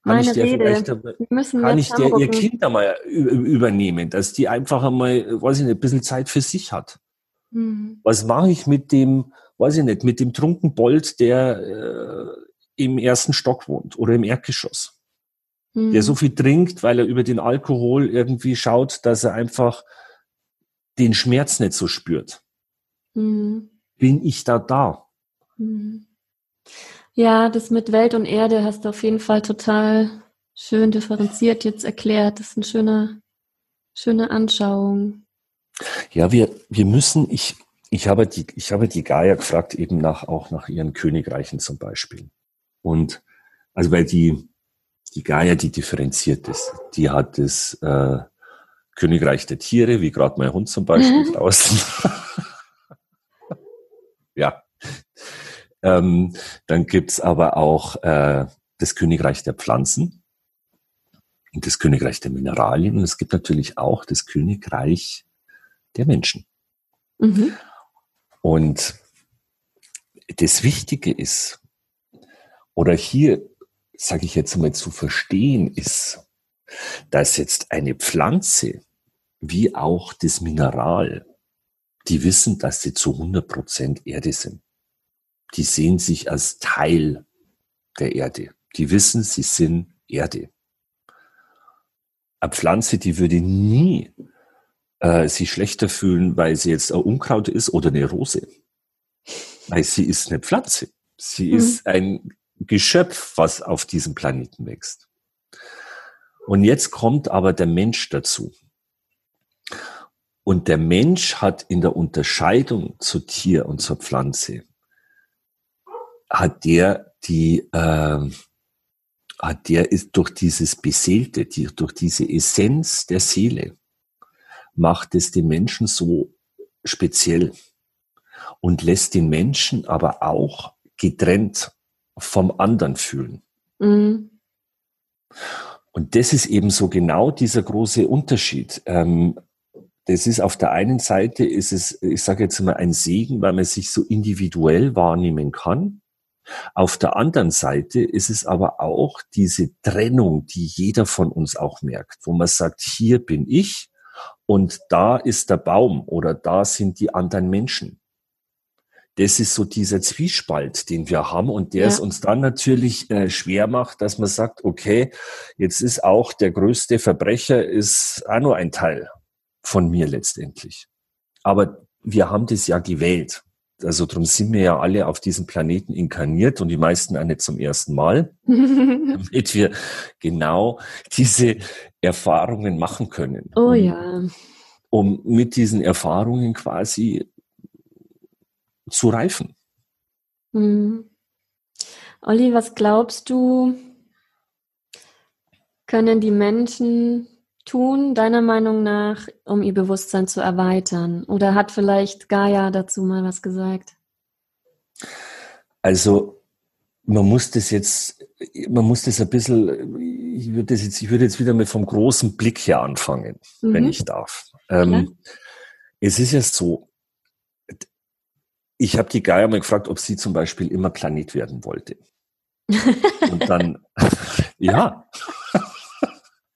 Kann Meine ich der Rede. kann ich der ihr Kind einmal übernehmen, dass die einfach einmal, weiß ich nicht, ein bisschen Zeit für sich hat? Mhm. Was mache ich mit dem, weiß ich nicht, mit dem Trunkenbold, der äh, im ersten Stock wohnt oder im Erdgeschoss? mhm. der so viel trinkt, weil er über den Alkohol irgendwie schaut, dass er einfach den Schmerz nicht so spürt. Mhm. Bin ich da da? Ja, das mit Welt und Erde hast du auf jeden Fall total schön differenziert jetzt erklärt. Das ist eine schöne, schöne Anschauung. Ja, wir, wir müssen, ich, ich habe die, ich habe die Gaia gefragt, eben nach, auch nach ihren Königreichen zum Beispiel. Und, also weil die, die Gaia, die differenziert ist. Die hat das äh, Königreich der Tiere, wie gerade mein Hund zum Beispiel draußen. ja. Ähm, dann gibt's aber auch äh, das Königreich der Pflanzen und das Königreich der Mineralien und es gibt natürlich auch das Königreich der Menschen. Mhm. Und das Wichtige ist, oder hier sage ich jetzt mal, zu verstehen ist, dass jetzt eine Pflanze wie auch das Mineral, die wissen, dass sie zu 100 Prozent Erde sind. Die sehen sich als Teil der Erde. Die wissen, sie sind Erde. Eine Pflanze, die würde nie äh, sich schlechter fühlen, weil sie jetzt ein Unkraut ist oder eine Rose. Weil sie ist eine Pflanze. Sie mhm. ist ein Geschöpf, was auf diesem Planeten wächst. Und jetzt kommt aber der Mensch dazu. Und der Mensch hat in der Unterscheidung zu Tier und zur Pflanze, hat der die, äh, hat der ist durch dieses Beseelte, die, durch diese Essenz der Seele, macht es den Menschen so speziell und lässt den Menschen aber auch getrennt vom anderen fühlen. Mhm. Und das ist eben so genau dieser große Unterschied. Ähm, das ist auf der einen Seite ist es, ich sage jetzt mal, ein Segen, weil man sich so individuell wahrnehmen kann. Auf der anderen Seite ist es aber auch diese Trennung, die jeder von uns auch merkt, wo man sagt, hier bin ich und da ist der Baum oder da sind die anderen Menschen das ist so dieser Zwiespalt, den wir haben und der ja. es uns dann natürlich äh, schwer macht, dass man sagt, okay, jetzt ist auch der größte Verbrecher ist auch nur ein Teil von mir letztendlich. Aber wir haben das ja gewählt. Also darum sind wir ja alle auf diesem Planeten inkarniert und die meisten auch nicht zum ersten Mal, damit wir genau diese Erfahrungen machen können. Oh ja. Um mit diesen Erfahrungen quasi zu reifen. Hm. Olli, was glaubst du, können die Menschen tun, deiner Meinung nach, um ihr Bewusstsein zu erweitern? Oder hat vielleicht Gaia dazu mal was gesagt? Also, man muss das jetzt, man muss das ein bisschen, ich würde das jetzt, ich würde jetzt wieder mit vom großen Blick her anfangen, mhm. wenn ich darf. Ähm, es ist ja so, ich habe die Gaia mal gefragt, ob sie zum Beispiel immer Planet werden wollte. Und dann, ja,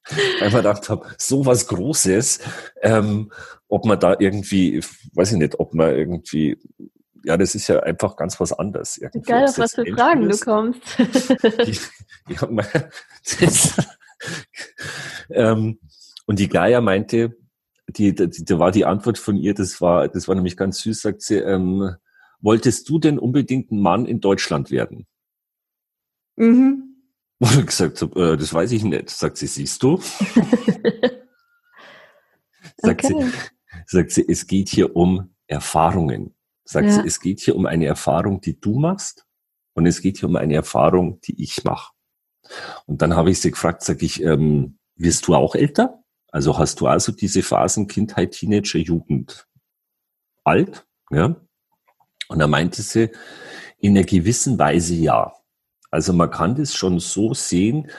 weil ich mir gedacht habe, so was Großes, ähm, ob man da irgendwie, weiß ich nicht, ob man irgendwie, ja, das ist ja einfach ganz was anderes. Irgendwie. Geil, auf was für Fragen du kommst. ja, man, das, ähm, und die Gaia meinte, die, die, da war die Antwort von ihr, das war, das war nämlich ganz süß, sagt sie, ähm, wolltest du denn unbedingt ein Mann in Deutschland werden? Mhm. Und ich gesagt habe, äh, das weiß ich nicht. Sagt sie, siehst du? sagt, okay. sie, sagt sie, es geht hier um Erfahrungen. Sagt ja. sie, es geht hier um eine Erfahrung, die du machst und es geht hier um eine Erfahrung, die ich mache. Und dann habe ich sie gefragt, sag ich, ähm, wirst du auch älter? Also hast du also diese Phasen Kindheit, Teenager, Jugend alt? Ja. Und da meinte sie, in einer gewissen Weise ja. Also man kann das schon so sehen,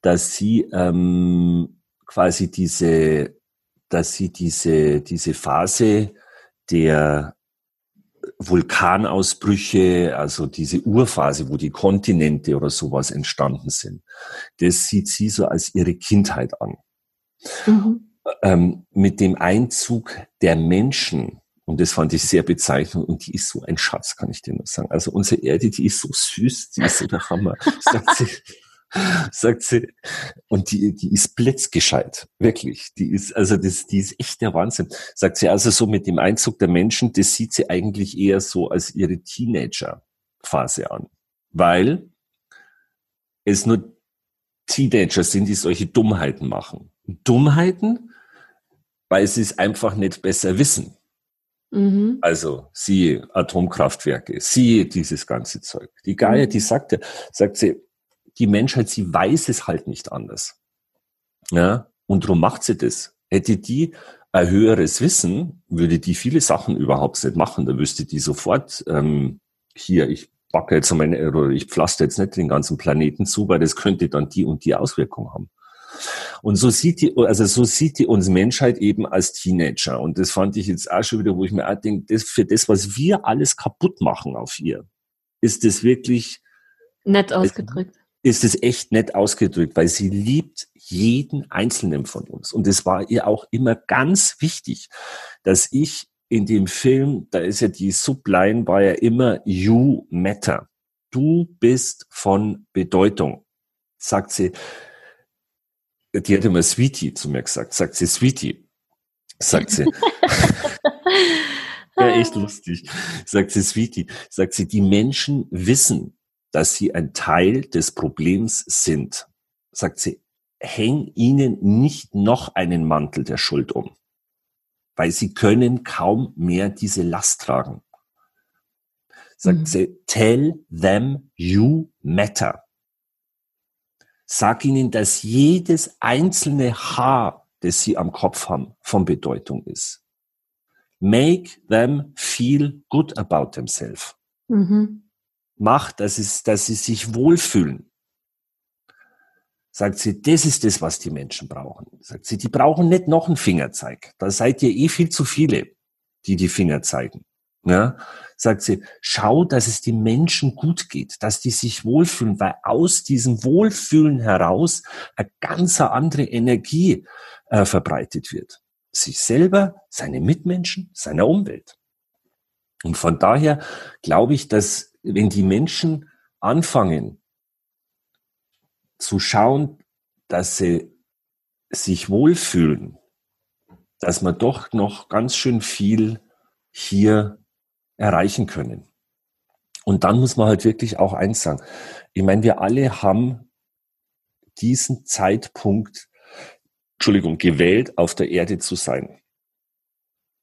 dass sie ähm, quasi diese, dass sie diese, diese Phase der Vulkanausbrüche, also diese Urphase, wo die Kontinente oder sowas entstanden sind, das sieht sie so als ihre Kindheit an. Mhm. Ähm, mit dem Einzug der Menschen und das fand ich sehr bezeichnend. Und die ist so ein Schatz, kann ich dir nur sagen. Also unsere Erde, die ist so süß, die ist so der Hammer. Sagt sie, sagt sie. Und die, die ist blitzgescheit. Wirklich. Die ist, also das, die ist echt der Wahnsinn. Sagt sie also so mit dem Einzug der Menschen, das sieht sie eigentlich eher so als ihre Teenager-Phase an. Weil es nur Teenager sind, die solche Dummheiten machen. Dummheiten, weil sie es einfach nicht besser wissen. Mhm. Also siehe Atomkraftwerke, siehe dieses ganze Zeug. Die Gaia, mhm. die sagte, sagt sie, die Menschheit, sie weiß es halt nicht anders. Ja, und darum macht sie das. Hätte die ein höheres Wissen, würde die viele Sachen überhaupt nicht machen. Da wüsste die sofort, ähm, hier, ich backe jetzt meine, oder ich pflaster jetzt nicht den ganzen Planeten zu, weil das könnte dann die und die Auswirkung haben. Und so sieht die, also so sieht die uns Menschheit eben als Teenager. Und das fand ich jetzt auch schon wieder, wo ich mir auch denke, das, für das, was wir alles kaputt machen auf ihr, ist das wirklich nett ausgedrückt. Ist es echt nett ausgedrückt, weil sie liebt jeden einzelnen von uns. Und es war ihr auch immer ganz wichtig, dass ich in dem Film, da ist ja die Subline, war ja immer You matter. Du bist von Bedeutung, sagt sie die hat immer Sweetie zu mir gesagt. Sagt sie Sweetie. Sagt sie. ja, echt lustig. Sagt sie Sweetie. Sagt sie, die Menschen wissen, dass sie ein Teil des Problems sind. Sagt sie, häng ihnen nicht noch einen Mantel der Schuld um. Weil sie können kaum mehr diese Last tragen. Sagt mhm. sie, tell them you matter. Sag ihnen, dass jedes einzelne Haar, das sie am Kopf haben, von Bedeutung ist. Make them feel good about themselves. Mhm. Mach, dass, es, dass sie sich wohlfühlen. Sagt sie, das ist das, was die Menschen brauchen. Sagt sie, die brauchen nicht noch einen Fingerzeig. Da seid ihr eh viel zu viele, die die Finger zeigen. Ja, sagt sie, schau, dass es den Menschen gut geht, dass die sich wohlfühlen, weil aus diesem Wohlfühlen heraus eine ganz andere Energie äh, verbreitet wird. Sich selber, seine Mitmenschen, seiner Umwelt. Und von daher glaube ich, dass wenn die Menschen anfangen zu schauen, dass sie sich wohlfühlen, dass man doch noch ganz schön viel hier erreichen können. Und dann muss man halt wirklich auch eins sagen. Ich meine, wir alle haben diesen Zeitpunkt, Entschuldigung, gewählt, auf der Erde zu sein.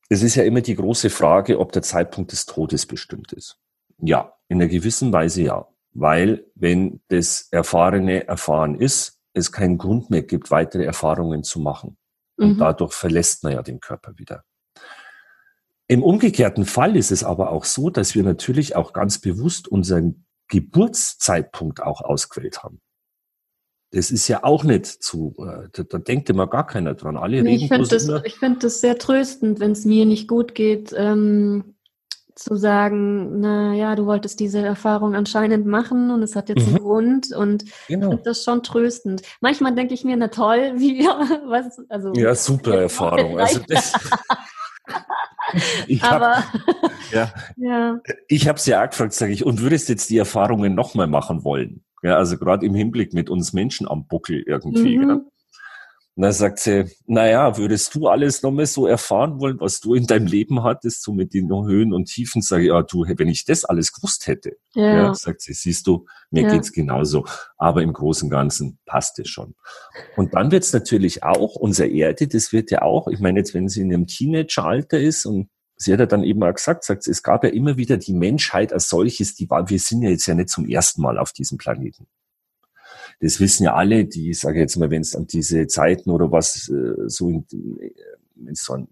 Es ist ja immer die große Frage, ob der Zeitpunkt des Todes bestimmt ist. Ja, in einer gewissen Weise ja. Weil wenn das Erfahrene erfahren ist, es keinen Grund mehr gibt, weitere Erfahrungen zu machen. Und mhm. dadurch verlässt man ja den Körper wieder. Im umgekehrten Fall ist es aber auch so, dass wir natürlich auch ganz bewusst unseren Geburtszeitpunkt auch ausgewählt haben. Das ist ja auch nicht zu, äh, da, da denkt immer gar keiner dran. Alle nee, reden ich finde das, find das sehr tröstend, wenn es mir nicht gut geht, ähm, zu sagen, na ja, du wolltest diese Erfahrung anscheinend machen und es hat jetzt mhm. einen Grund und genau. ich finde das schon tröstend. Manchmal denke ich mir, na toll, wie, was, also. Ja, super Erfahrung. Also das, ich habe ja, ja. Ich habe sie auch gefragt, sage ich, und würdest jetzt die Erfahrungen nochmal machen wollen? Ja, also gerade im Hinblick mit uns Menschen am Buckel irgendwie. Mhm. Und dann sagt sie, naja, würdest du alles nochmal so erfahren wollen, was du in deinem Leben hattest, so mit den Höhen und Tiefen? Sage ich, ja, du, wenn ich das alles gewusst hätte, ja. ja sagt sie, siehst du, mir ja. geht's genauso. Aber im Großen und Ganzen passt es schon. Und dann wird's natürlich auch, unser Erde, das wird ja auch, ich meine jetzt, wenn sie in einem Teenageralter ist und sie hat ja dann eben auch gesagt, sagt, es gab ja immer wieder die Menschheit als solches, die war, wir sind ja jetzt ja nicht zum ersten Mal auf diesem Planeten das wissen ja alle, die, ich sage jetzt mal, wenn es an diese Zeiten oder was äh, so in, wenn es so an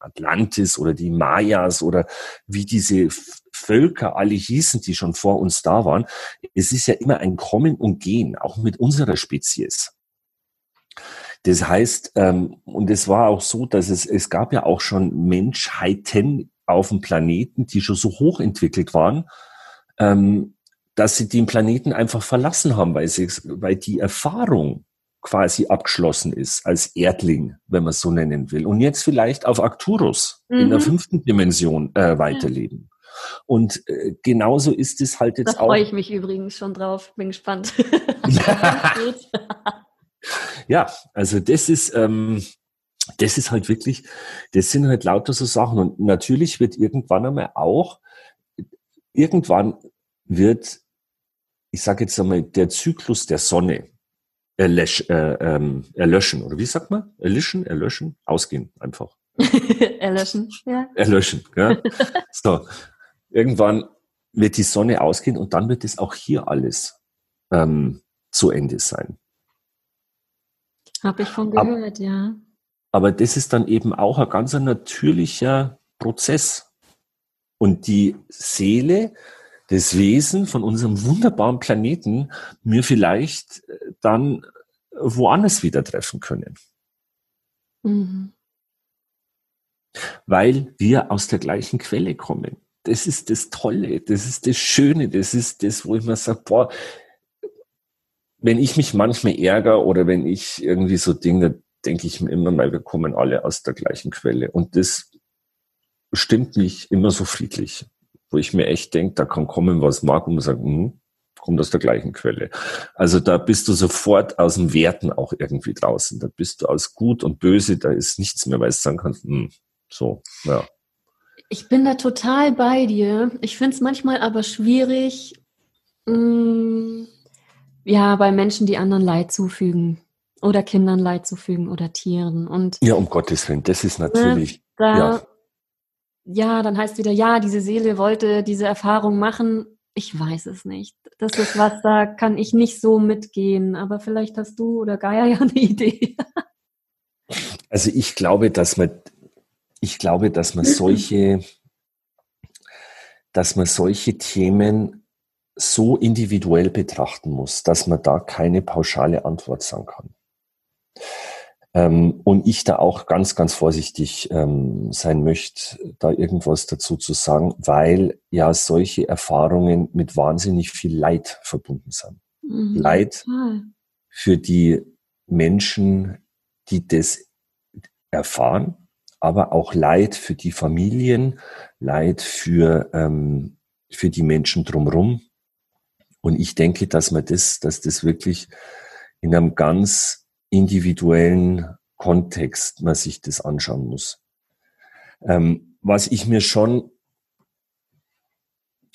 Atlantis oder die Mayas oder wie diese Völker alle hießen, die schon vor uns da waren, es ist ja immer ein Kommen und Gehen, auch mit unserer Spezies. Das heißt, ähm, und es war auch so, dass es, es gab ja auch schon Menschheiten auf dem Planeten, die schon so hochentwickelt waren, ähm, dass sie den Planeten einfach verlassen haben, weil, sie, weil die Erfahrung quasi abgeschlossen ist als Erdling, wenn man es so nennen will. Und jetzt vielleicht auf Arcturus mhm. in der mhm. fünften Dimension äh, weiterleben. Und äh, genauso ist es halt jetzt da auch. Da freue ich mich übrigens schon drauf, bin gespannt. ja, also das ist, ähm, das ist halt wirklich, das sind halt lauter so Sachen. Und natürlich wird irgendwann einmal auch, irgendwann wird ich sage jetzt einmal, der Zyklus der Sonne erlösch, äh, ähm, erlöschen, oder wie sagt man? Erlischen, erlöschen, ausgehen einfach. erlöschen, ja. Erlöschen, ja. so, irgendwann wird die Sonne ausgehen und dann wird es auch hier alles ähm, zu Ende sein. Habe ich von gehört, aber, ja. Aber das ist dann eben auch ein ganz natürlicher Prozess. Und die Seele das Wesen von unserem wunderbaren Planeten mir vielleicht äh, dann woanders wieder treffen können. Mhm. Weil wir aus der gleichen Quelle kommen. Das ist das Tolle, das ist das Schöne, das ist das, wo ich mir sage, boah, wenn ich mich manchmal ärgere oder wenn ich irgendwie so Dinge, denke ich mir immer mal, wir kommen alle aus der gleichen Quelle. Und das stimmt mich immer so friedlich wo ich mir echt denke, da kann kommen, was mag, und man sagt, hm, kommt aus der gleichen Quelle. Also da bist du sofort aus dem Werten auch irgendwie draußen. Da bist du aus Gut und Böse, da ist nichts mehr, weil du sagen kannst, hm, so, ja. Ich bin da total bei dir. Ich finde es manchmal aber schwierig, mh, hm, ja, bei Menschen, die anderen Leid zufügen oder Kindern Leid zufügen oder Tieren. Und ja, um Gottes Willen, das ist natürlich. Ne, da, ja ja, dann heißt wieder, ja, diese Seele wollte diese Erfahrung machen. Ich weiß es nicht. Das ist was, da kann ich nicht so mitgehen. Aber vielleicht hast du oder Gaia ja eine Idee. Also ich glaube, dass man, ich glaube, dass man solche, dass man solche Themen so individuell betrachten muss, dass man da keine pauschale Antwort sagen kann. Ähm, und ich da auch ganz, ganz vorsichtig ähm, sein möchte, da irgendwas dazu zu sagen, weil ja solche Erfahrungen mit wahnsinnig viel Leid verbunden sind. Mhm. Leid für die Menschen, die das erfahren, aber auch Leid für die Familien, Leid für, ähm, für die Menschen drumherum. Und ich denke, dass man das, dass das wirklich in einem ganz individuellen Kontext man sich das anschauen muss. Ähm, was ich mir schon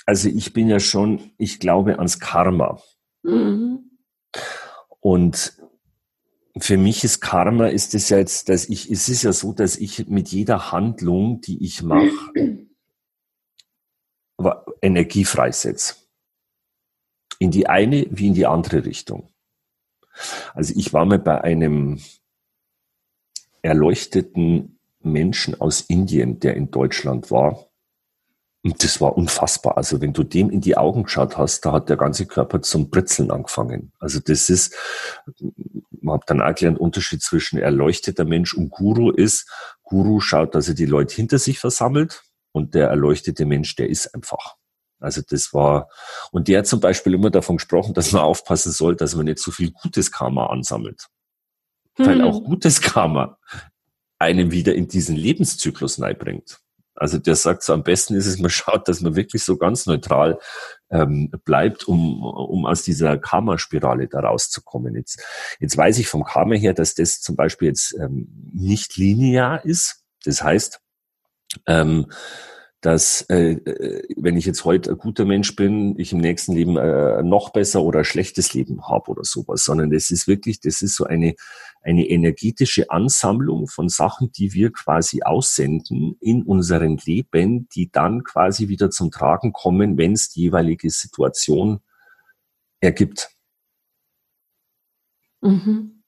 also ich bin ja schon, ich glaube ans Karma. Mhm. Und für mich ist Karma, ist es ja jetzt, dass ich, es ist ja so, dass ich mit jeder Handlung, die ich mache, Energie freisetze. In die eine wie in die andere Richtung. Also ich war mal bei einem erleuchteten Menschen aus Indien, der in Deutschland war. Und das war unfassbar. Also wenn du dem in die Augen geschaut hast, da hat der ganze Körper zum Britzeln angefangen. Also das ist, man hat dann auch gelernt, Unterschied zwischen erleuchteter Mensch und Guru ist, Guru schaut, dass er die Leute hinter sich versammelt und der erleuchtete Mensch, der ist einfach. Also das war, und der hat zum Beispiel immer davon gesprochen, dass man aufpassen soll, dass man nicht so viel gutes Karma ansammelt. Hm. Weil auch gutes Karma einem wieder in diesen Lebenszyklus bringt. Also der sagt so, am besten ist es, man schaut, dass man wirklich so ganz neutral ähm, bleibt, um, um aus dieser Karma-Spirale da rauszukommen. Jetzt, jetzt weiß ich vom Karma her, dass das zum Beispiel jetzt ähm, nicht linear ist. Das heißt, ähm, dass äh, äh, wenn ich jetzt heute ein guter Mensch bin, ich im nächsten Leben äh, noch besser oder ein schlechtes Leben habe oder sowas, sondern das ist wirklich, das ist so eine, eine energetische Ansammlung von Sachen, die wir quasi aussenden in unserem Leben, die dann quasi wieder zum Tragen kommen, wenn es die jeweilige Situation ergibt. Mhm.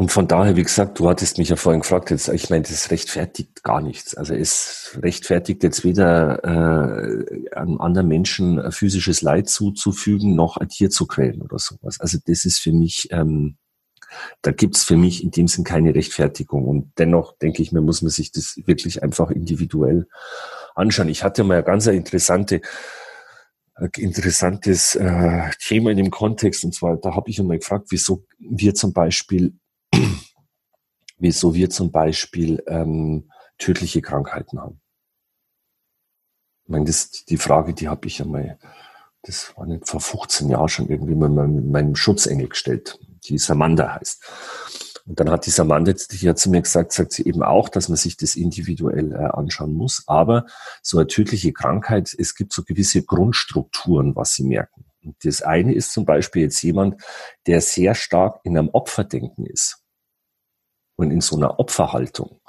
Und von daher, wie gesagt, du hattest mich ja vorhin gefragt, jetzt, ich meine, das rechtfertigt gar nichts. Also es rechtfertigt jetzt weder äh, einem anderen Menschen physisches Leid zuzufügen, noch ein Tier zu quälen oder sowas. Also das ist für mich, ähm, da gibt's für mich in dem Sinn keine Rechtfertigung. Und dennoch denke ich mir, muss man sich das wirklich einfach individuell anschauen. Ich hatte mal eine ganz interessante interessantes äh, Thema in dem Kontext. Und zwar, da habe ich einmal gefragt, wieso wir zum Beispiel wieso wir zum Beispiel ähm, tödliche Krankheiten haben. Ich meine, das, die Frage, die habe ich einmal, das war nicht vor 15 Jahren schon irgendwie mit meinem, meinem Schutzengel gestellt, die Samanda heißt. Und dann hat die Samanda die hat zu mir gesagt, sagt sie eben auch, dass man sich das individuell äh, anschauen muss. Aber so eine tödliche Krankheit, es gibt so gewisse Grundstrukturen, was sie merken. Und das eine ist zum Beispiel jetzt jemand, der sehr stark in einem Opferdenken ist und in so einer Opferhaltung,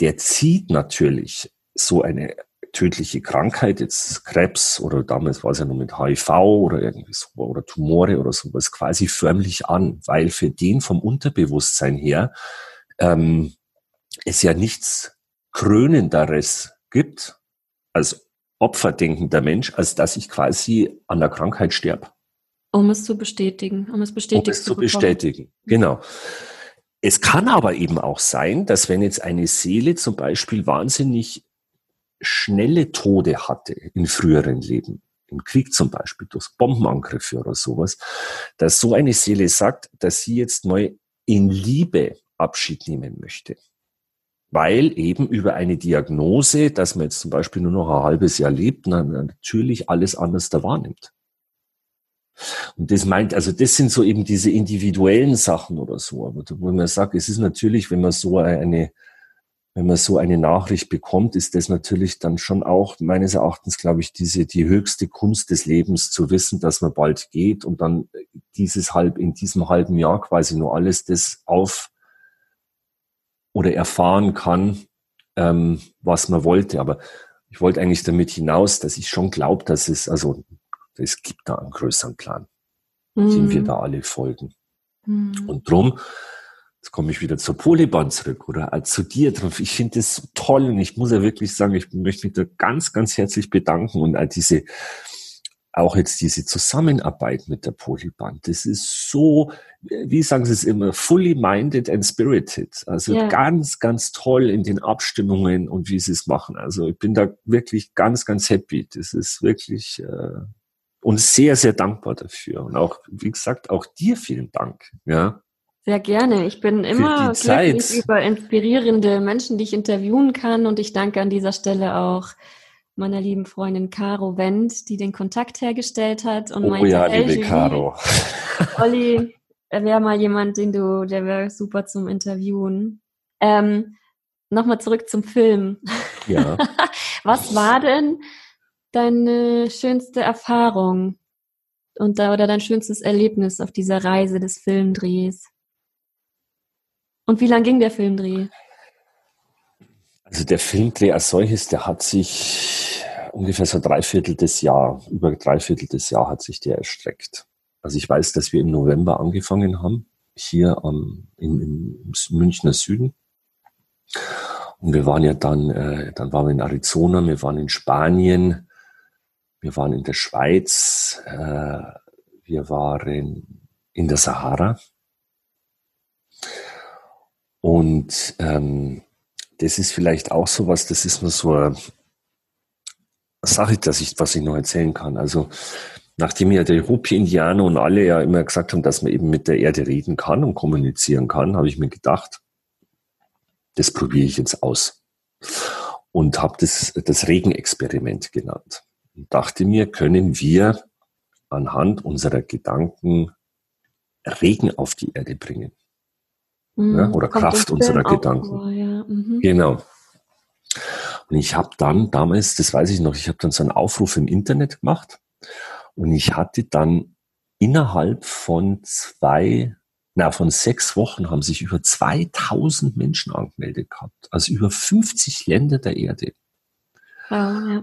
der zieht natürlich so eine tödliche Krankheit, jetzt Krebs oder damals war es ja nur mit HIV oder irgendwie so, oder Tumore oder sowas quasi förmlich an, weil für den vom Unterbewusstsein her ähm, es ja nichts Krönenderes gibt als opferdenkender Mensch, als dass ich quasi an der Krankheit sterbe. Um es zu bestätigen, um es bestätigt um es zu, zu bestätigen. Genau. Es kann aber eben auch sein, dass wenn jetzt eine Seele zum Beispiel wahnsinnig schnelle Tode hatte in früheren Leben, im Krieg zum Beispiel, durch Bombenangriffe oder sowas, dass so eine Seele sagt, dass sie jetzt neu in Liebe Abschied nehmen möchte. Weil eben über eine Diagnose, dass man jetzt zum Beispiel nur noch ein halbes Jahr lebt, natürlich alles anders da wahrnimmt. Und das meint, also das sind so eben diese individuellen Sachen oder so, wo man sagt, es ist natürlich, wenn man so eine, wenn man so eine Nachricht bekommt, ist das natürlich dann schon auch meines Erachtens, glaube ich, diese die höchste Kunst des Lebens zu wissen, dass man bald geht und dann dieses halb in diesem halben Jahr quasi nur alles das auf oder erfahren kann, ähm, was man wollte. Aber ich wollte eigentlich damit hinaus, dass ich schon glaube, dass es also es gibt da einen größeren Plan, mhm. dem wir da alle folgen. Mhm. Und drum, jetzt komme ich wieder zur Polybahn zurück oder zu dir drauf. Ich finde das so toll und ich muss ja wirklich sagen, ich möchte mich da ganz, ganz herzlich bedanken und all diese, auch jetzt diese Zusammenarbeit mit der Polyband, das ist so, wie sagen Sie es immer, fully minded and spirited. Also ja. ganz, ganz toll in den Abstimmungen und wie Sie es machen. Also ich bin da wirklich ganz, ganz happy. Das ist wirklich äh, und sehr, sehr dankbar dafür. Und auch, wie gesagt, auch dir vielen Dank. Ja. Sehr gerne. Ich bin immer glücklich über inspirierende Menschen, die ich interviewen kann. Und ich danke an dieser Stelle auch meiner lieben Freundin Caro Wendt, die den Kontakt hergestellt hat. Und oh ja, liebe Julie, Caro. Olli, wäre mal jemand, den du, der wäre super zum Interviewen. Ähm, Nochmal zurück zum Film. Ja. Was war denn deine schönste Erfahrung und da, oder dein schönstes Erlebnis auf dieser Reise des Filmdrehs? Und wie lang ging der Filmdreh? Also der Filmdreh als solches, der hat sich ungefähr so drei Viertel des Jahr, über drei Viertel des Jahr hat sich der erstreckt. Also ich weiß, dass wir im November angefangen haben, hier am, im, im Münchner Süden. Und wir waren ja dann, äh, dann waren wir in Arizona, wir waren in Spanien, wir waren in der Schweiz, äh, wir waren in der Sahara. Und ähm, das ist vielleicht auch so was, das ist nur so eine Sache, dass ich, was ich noch erzählen kann. Also nachdem ja der Hopi-Indianer und alle ja immer gesagt haben, dass man eben mit der Erde reden kann und kommunizieren kann, habe ich mir gedacht, das probiere ich jetzt aus. Und habe das das Regenexperiment genannt. Und dachte mir, können wir anhand unserer Gedanken Regen auf die Erde bringen. Mhm, ja, oder Kraft unserer Gedanken. Vor, ja. mhm. Genau. Und ich habe dann damals, das weiß ich noch, ich habe dann so einen Aufruf im Internet gemacht und ich hatte dann innerhalb von zwei, na, von sechs Wochen haben sich über 2000 Menschen angemeldet gehabt. Also über 50 Länder der Erde. Wow, ja.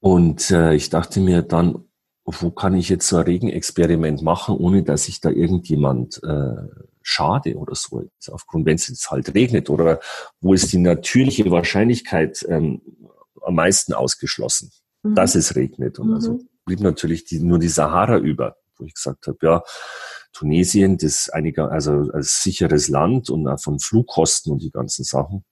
Und äh, ich dachte mir dann, wo kann ich jetzt so ein Regenexperiment machen, ohne dass sich da irgendjemand äh, schade oder so, aufgrund, wenn es jetzt halt regnet oder wo ist die natürliche Wahrscheinlichkeit ähm, am meisten ausgeschlossen, mhm. dass es regnet. Und also mhm. also blieb natürlich die, nur die Sahara über, wo ich gesagt habe, ja, Tunesien, das einiger, also als sicheres Land und auch von Flugkosten und die ganzen Sachen.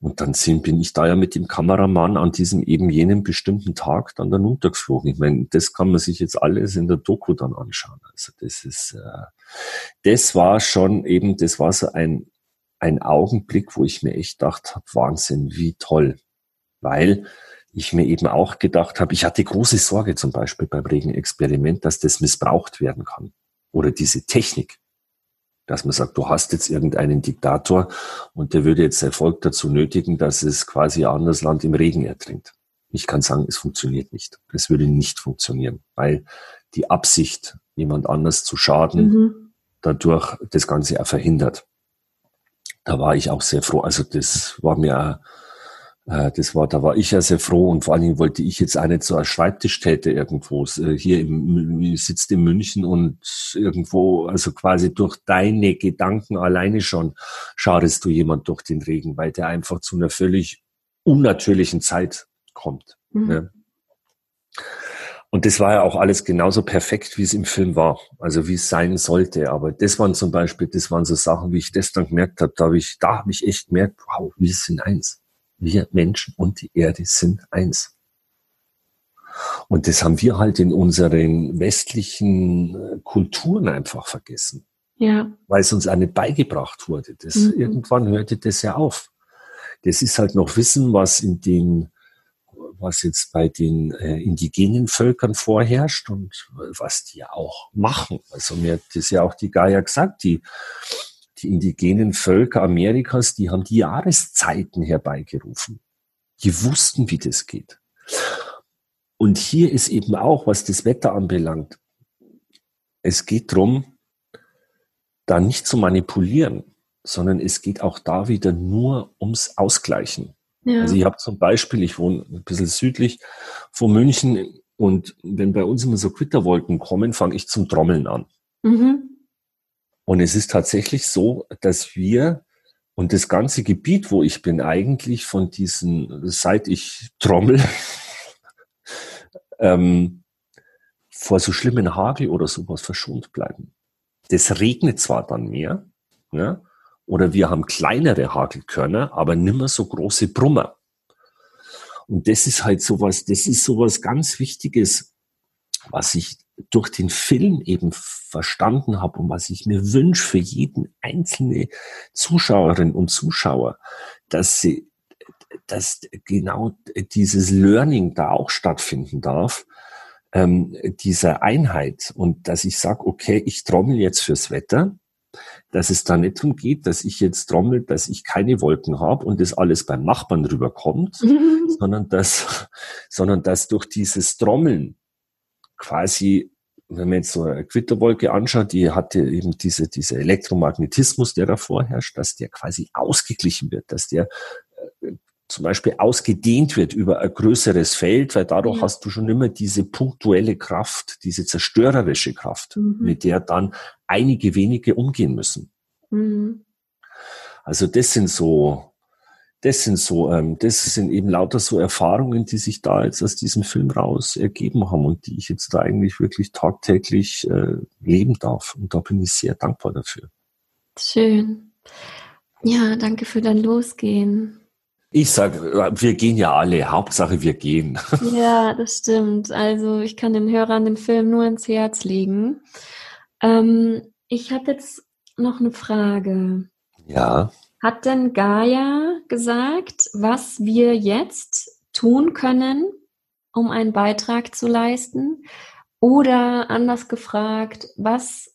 Und dann sind, bin ich da ja mit dem Kameramann an diesem eben jenen bestimmten Tag dann dann runtergeflogen. Ich meine, das kann man sich jetzt alles in der Doku dann anschauen. Also das ist, äh, das war schon eben, das war so ein, ein Augenblick, wo ich mir echt gedacht habe, Wahnsinn, wie toll. Weil ich mir eben auch gedacht habe, ich hatte große Sorge zum Beispiel beim Regenexperiment, dass das missbraucht werden kann. Oder diese Technik dass man sagt, du hast jetzt irgendeinen Diktator und der würde jetzt Erfolg dazu nötigen, dass es quasi ein anderes Land im Regen ertrinkt. Ich kann sagen, es funktioniert nicht. Es würde nicht funktionieren, weil die Absicht, jemand anders zu schaden, mhm. dadurch das Ganze auch verhindert. Da war ich auch sehr froh. Also das war mir äh, das war, da war ich ja sehr froh und vor allen Dingen wollte ich jetzt so als Schreibtischtäter irgendwo äh, hier im, sitzt in München und irgendwo, also quasi durch deine Gedanken alleine schon schadest du jemand durch den Regen, weil der einfach zu einer völlig unnatürlichen Zeit kommt. Mhm. Ne? Und das war ja auch alles genauso perfekt, wie es im Film war, also wie es sein sollte. Aber das waren zum Beispiel, das waren so Sachen, wie ich das dann gemerkt habe, da habe ich, da habe ich echt gemerkt, wow, wir sind eins. Wir Menschen und die Erde sind eins. Und das haben wir halt in unseren westlichen äh, Kulturen einfach vergessen. Ja. Weil es uns auch nicht beigebracht wurde. Das, mhm. Irgendwann hörte das ja auf. Das ist halt noch Wissen, was in den, was jetzt bei den äh, indigenen Völkern vorherrscht und was die auch machen. Also mir hat das ja auch die Gaia gesagt, die die indigenen Völker Amerikas, die haben die Jahreszeiten herbeigerufen. Die wussten, wie das geht. Und hier ist eben auch, was das Wetter anbelangt, es geht darum, da nicht zu manipulieren, sondern es geht auch da wieder nur ums Ausgleichen. Ja. Also ich habe zum Beispiel, ich wohne ein bisschen südlich von München und wenn bei uns immer so Quitterwolken kommen, fange ich zum Trommeln an. Mhm. Und es ist tatsächlich so, dass wir und das ganze Gebiet, wo ich bin, eigentlich von diesen, seit ich trommel, ähm, vor so schlimmen Hagel oder sowas verschont bleiben. Das regnet zwar dann mehr, ja, oder wir haben kleinere Hagelkörner, aber nimmer so große Brummer. Und das ist halt sowas, das ist sowas ganz Wichtiges, was ich durch den Film eben verstanden habe und was ich mir wünsche für jeden einzelne Zuschauerin und Zuschauer, dass sie, dass genau dieses Learning da auch stattfinden darf, ähm, dieser Einheit. Und dass ich sage, okay, ich trommel jetzt fürs Wetter, dass es da nicht darum geht, dass ich jetzt trommel, dass ich keine Wolken habe und das alles beim Nachbarn rüberkommt, sondern dass, sondern dass durch dieses Trommeln quasi, wenn man jetzt so eine Quitterwolke anschaut, die hatte eben diese, diese Elektromagnetismus, der da vorherrscht, dass der quasi ausgeglichen wird, dass der äh, zum Beispiel ausgedehnt wird über ein größeres Feld, weil dadurch ja. hast du schon immer diese punktuelle Kraft, diese zerstörerische Kraft, mhm. mit der dann einige wenige umgehen müssen. Mhm. Also das sind so, das sind so, ähm, das sind eben lauter so Erfahrungen, die sich da jetzt aus diesem Film raus ergeben haben und die ich jetzt da eigentlich wirklich tagtäglich äh, leben darf. Und da bin ich sehr dankbar dafür. Schön. Ja, danke für dein Losgehen. Ich sage, wir gehen ja alle. Hauptsache, wir gehen. Ja, das stimmt. Also ich kann den Hörern den Film nur ins Herz legen. Ähm, ich habe jetzt noch eine Frage. Ja. Hat denn Gaia gesagt, was wir jetzt tun können, um einen Beitrag zu leisten? Oder anders gefragt, was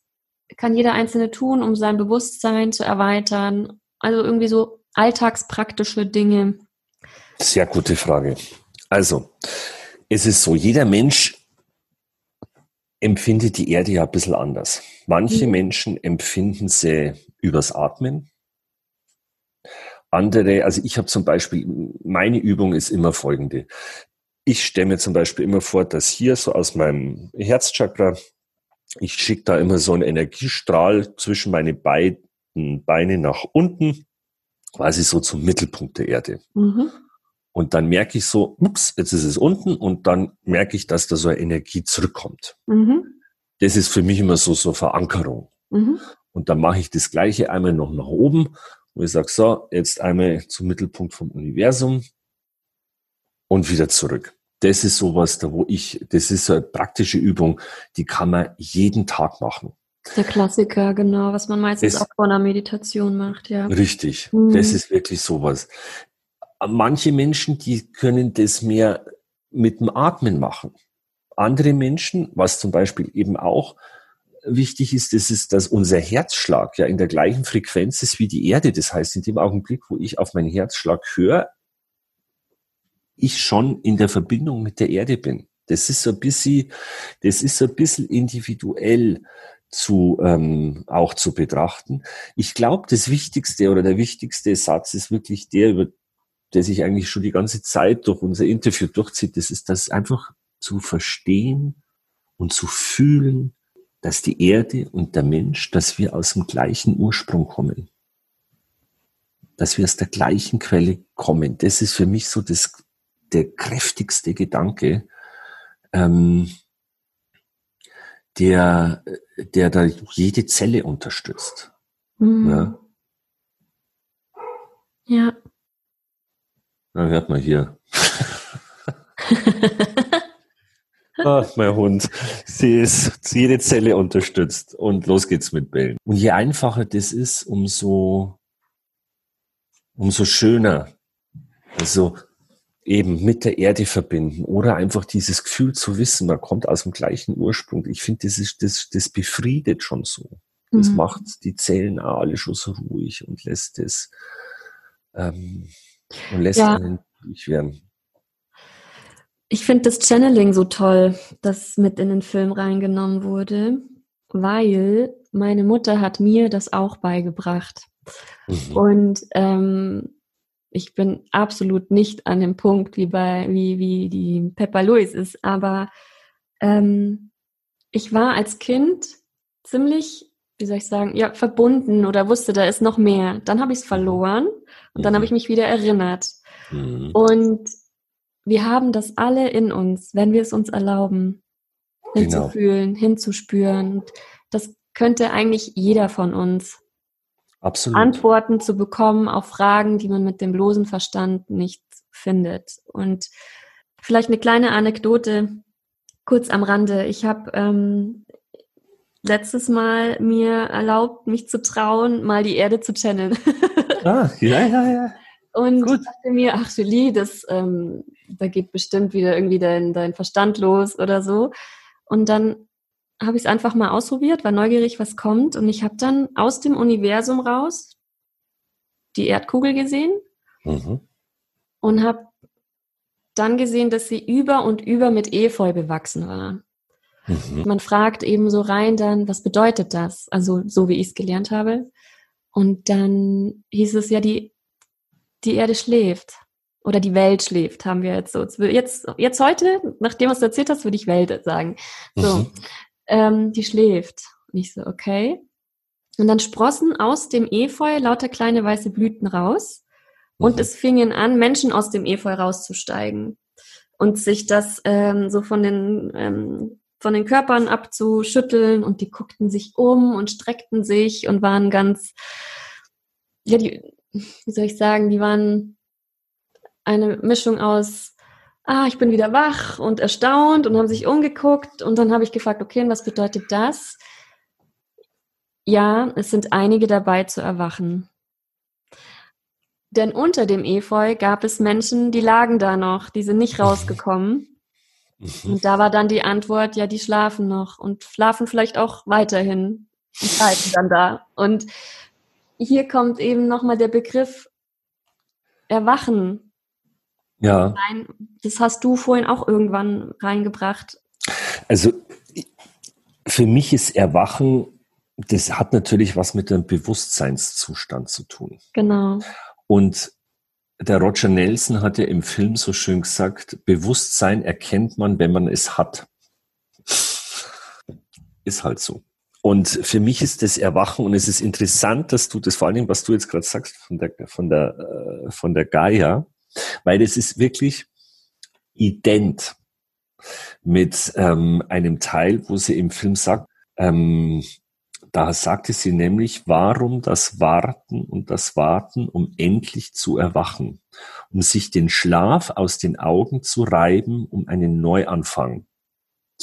kann jeder Einzelne tun, um sein Bewusstsein zu erweitern? Also irgendwie so alltagspraktische Dinge? Sehr gute Frage. Also, es ist so, jeder Mensch empfindet die Erde ja ein bisschen anders. Manche mhm. Menschen empfinden sie übers Atmen. Andere, also ich habe zum Beispiel, meine Übung ist immer folgende. Ich stelle mir zum Beispiel immer vor, dass hier so aus meinem Herzchakra, ich schicke da immer so einen Energiestrahl zwischen meine beiden Beine nach unten quasi so zum Mittelpunkt der Erde. Mhm. Und dann merke ich so, ups, jetzt ist es unten und dann merke ich, dass da so eine Energie zurückkommt. Mhm. Das ist für mich immer so, so Verankerung. Mhm. Und dann mache ich das Gleiche einmal noch nach oben, wo ich sage, so, jetzt einmal zum Mittelpunkt vom Universum und wieder zurück. Das ist sowas, da wo ich, das ist so eine praktische Übung, die kann man jeden Tag machen. Der Klassiker, genau, was man meistens das, auch vor einer Meditation macht, ja. Richtig, mhm. das ist wirklich sowas. Manche Menschen, die können das mehr mit dem Atmen machen. Andere Menschen, was zum Beispiel eben auch wichtig ist, das ist, dass unser Herzschlag ja in der gleichen Frequenz ist wie die Erde. Das heißt, in dem Augenblick, wo ich auf meinen Herzschlag höre, ich schon in der Verbindung mit der Erde bin. Das ist so ein bisschen, das ist so ein bisschen individuell zu ähm, auch zu betrachten. Ich glaube, das Wichtigste oder der wichtigste Satz ist wirklich der, über der sich eigentlich schon die ganze Zeit durch unser Interview durchzieht. Das ist das einfach zu verstehen und zu fühlen, dass die Erde und der Mensch, dass wir aus dem gleichen Ursprung kommen. Dass wir aus der gleichen Quelle kommen. Das ist für mich so das, der kräftigste Gedanke. Ähm, der, der da jede Zelle unterstützt. Mhm. Ja. ja. Na, hört mal hier. Ach, mein Hund. Sie ist jede Zelle unterstützt. Und los geht's mit Bällen. Und je einfacher das ist, umso, umso schöner. Also, eben mit der Erde verbinden oder einfach dieses Gefühl zu wissen, man kommt aus dem gleichen Ursprung. Ich finde, das ist, das, das befriedet schon so. Das mhm. macht die Zellen auch alle schon so ruhig und lässt es, ähm, und lässt ja. einen ruhig werden. Ich finde das Channeling so toll, das mit in den Film reingenommen wurde, weil meine Mutter hat mir das auch beigebracht. Mhm. Und ähm, ich bin absolut nicht an dem Punkt, wie bei, wie, wie die Peppa Louis ist, aber ähm, ich war als Kind ziemlich, wie soll ich sagen, ja, verbunden oder wusste, da ist noch mehr. Dann habe ich es verloren und dann habe ich mich wieder erinnert. Mhm. Und wir haben das alle in uns, wenn wir es uns erlauben, hinzufühlen, genau. hinzuspüren. Das könnte eigentlich jeder von uns. Absolut. Antworten zu bekommen auf Fragen, die man mit dem bloßen Verstand nicht findet. Und vielleicht eine kleine Anekdote kurz am Rande. Ich habe ähm, letztes Mal mir erlaubt, mich zu trauen, mal die Erde zu channeln. ah, ja, ja, ja. Und Gut. dachte mir, ach Julie, das, ähm, da geht bestimmt wieder irgendwie dein, dein Verstand los oder so. Und dann habe ich es einfach mal ausprobiert, war neugierig, was kommt. Und ich habe dann aus dem Universum raus die Erdkugel gesehen mhm. und habe dann gesehen, dass sie über und über mit Efeu bewachsen war. Mhm. Man fragt eben so rein dann, was bedeutet das? Also so wie ich es gelernt habe. Und dann hieß es ja, die, die Erde schläft. Oder die Welt schläft, haben wir jetzt so. Jetzt, jetzt heute, nachdem was du erzählt hast, würde ich Welt sagen. So, mhm. ähm, die schläft. Und ich so, okay. Und dann sprossen aus dem Efeu lauter kleine weiße Blüten raus. Und mhm. es fingen an, Menschen aus dem Efeu rauszusteigen. Und sich das ähm, so von den ähm, von den Körpern abzuschütteln und die guckten sich um und streckten sich und waren ganz, ja, die, wie soll ich sagen, die waren eine Mischung aus, ah, ich bin wieder wach und erstaunt und haben sich umgeguckt und dann habe ich gefragt, okay, was bedeutet das? Ja, es sind einige dabei zu erwachen. Denn unter dem Efeu gab es Menschen, die lagen da noch, die sind nicht rausgekommen. Mhm. Und da war dann die Antwort, ja, die schlafen noch und schlafen vielleicht auch weiterhin und bleiben dann da. Und hier kommt eben nochmal der Begriff Erwachen. Ja. Das hast du vorhin auch irgendwann reingebracht. Also für mich ist Erwachen, das hat natürlich was mit dem Bewusstseinszustand zu tun. Genau. Und der Roger Nelson hat ja im Film so schön gesagt, Bewusstsein erkennt man, wenn man es hat. Ist halt so. Und für mich ist das Erwachen und es ist interessant, dass du das vor allem, was du jetzt gerade sagst von der, von der, äh, von der Gaia, weil das ist wirklich ident mit ähm, einem Teil, wo sie im Film sagt, ähm, da sagte sie nämlich, warum das Warten und das Warten, um endlich zu erwachen, um sich den Schlaf aus den Augen zu reiben, um einen Neuanfang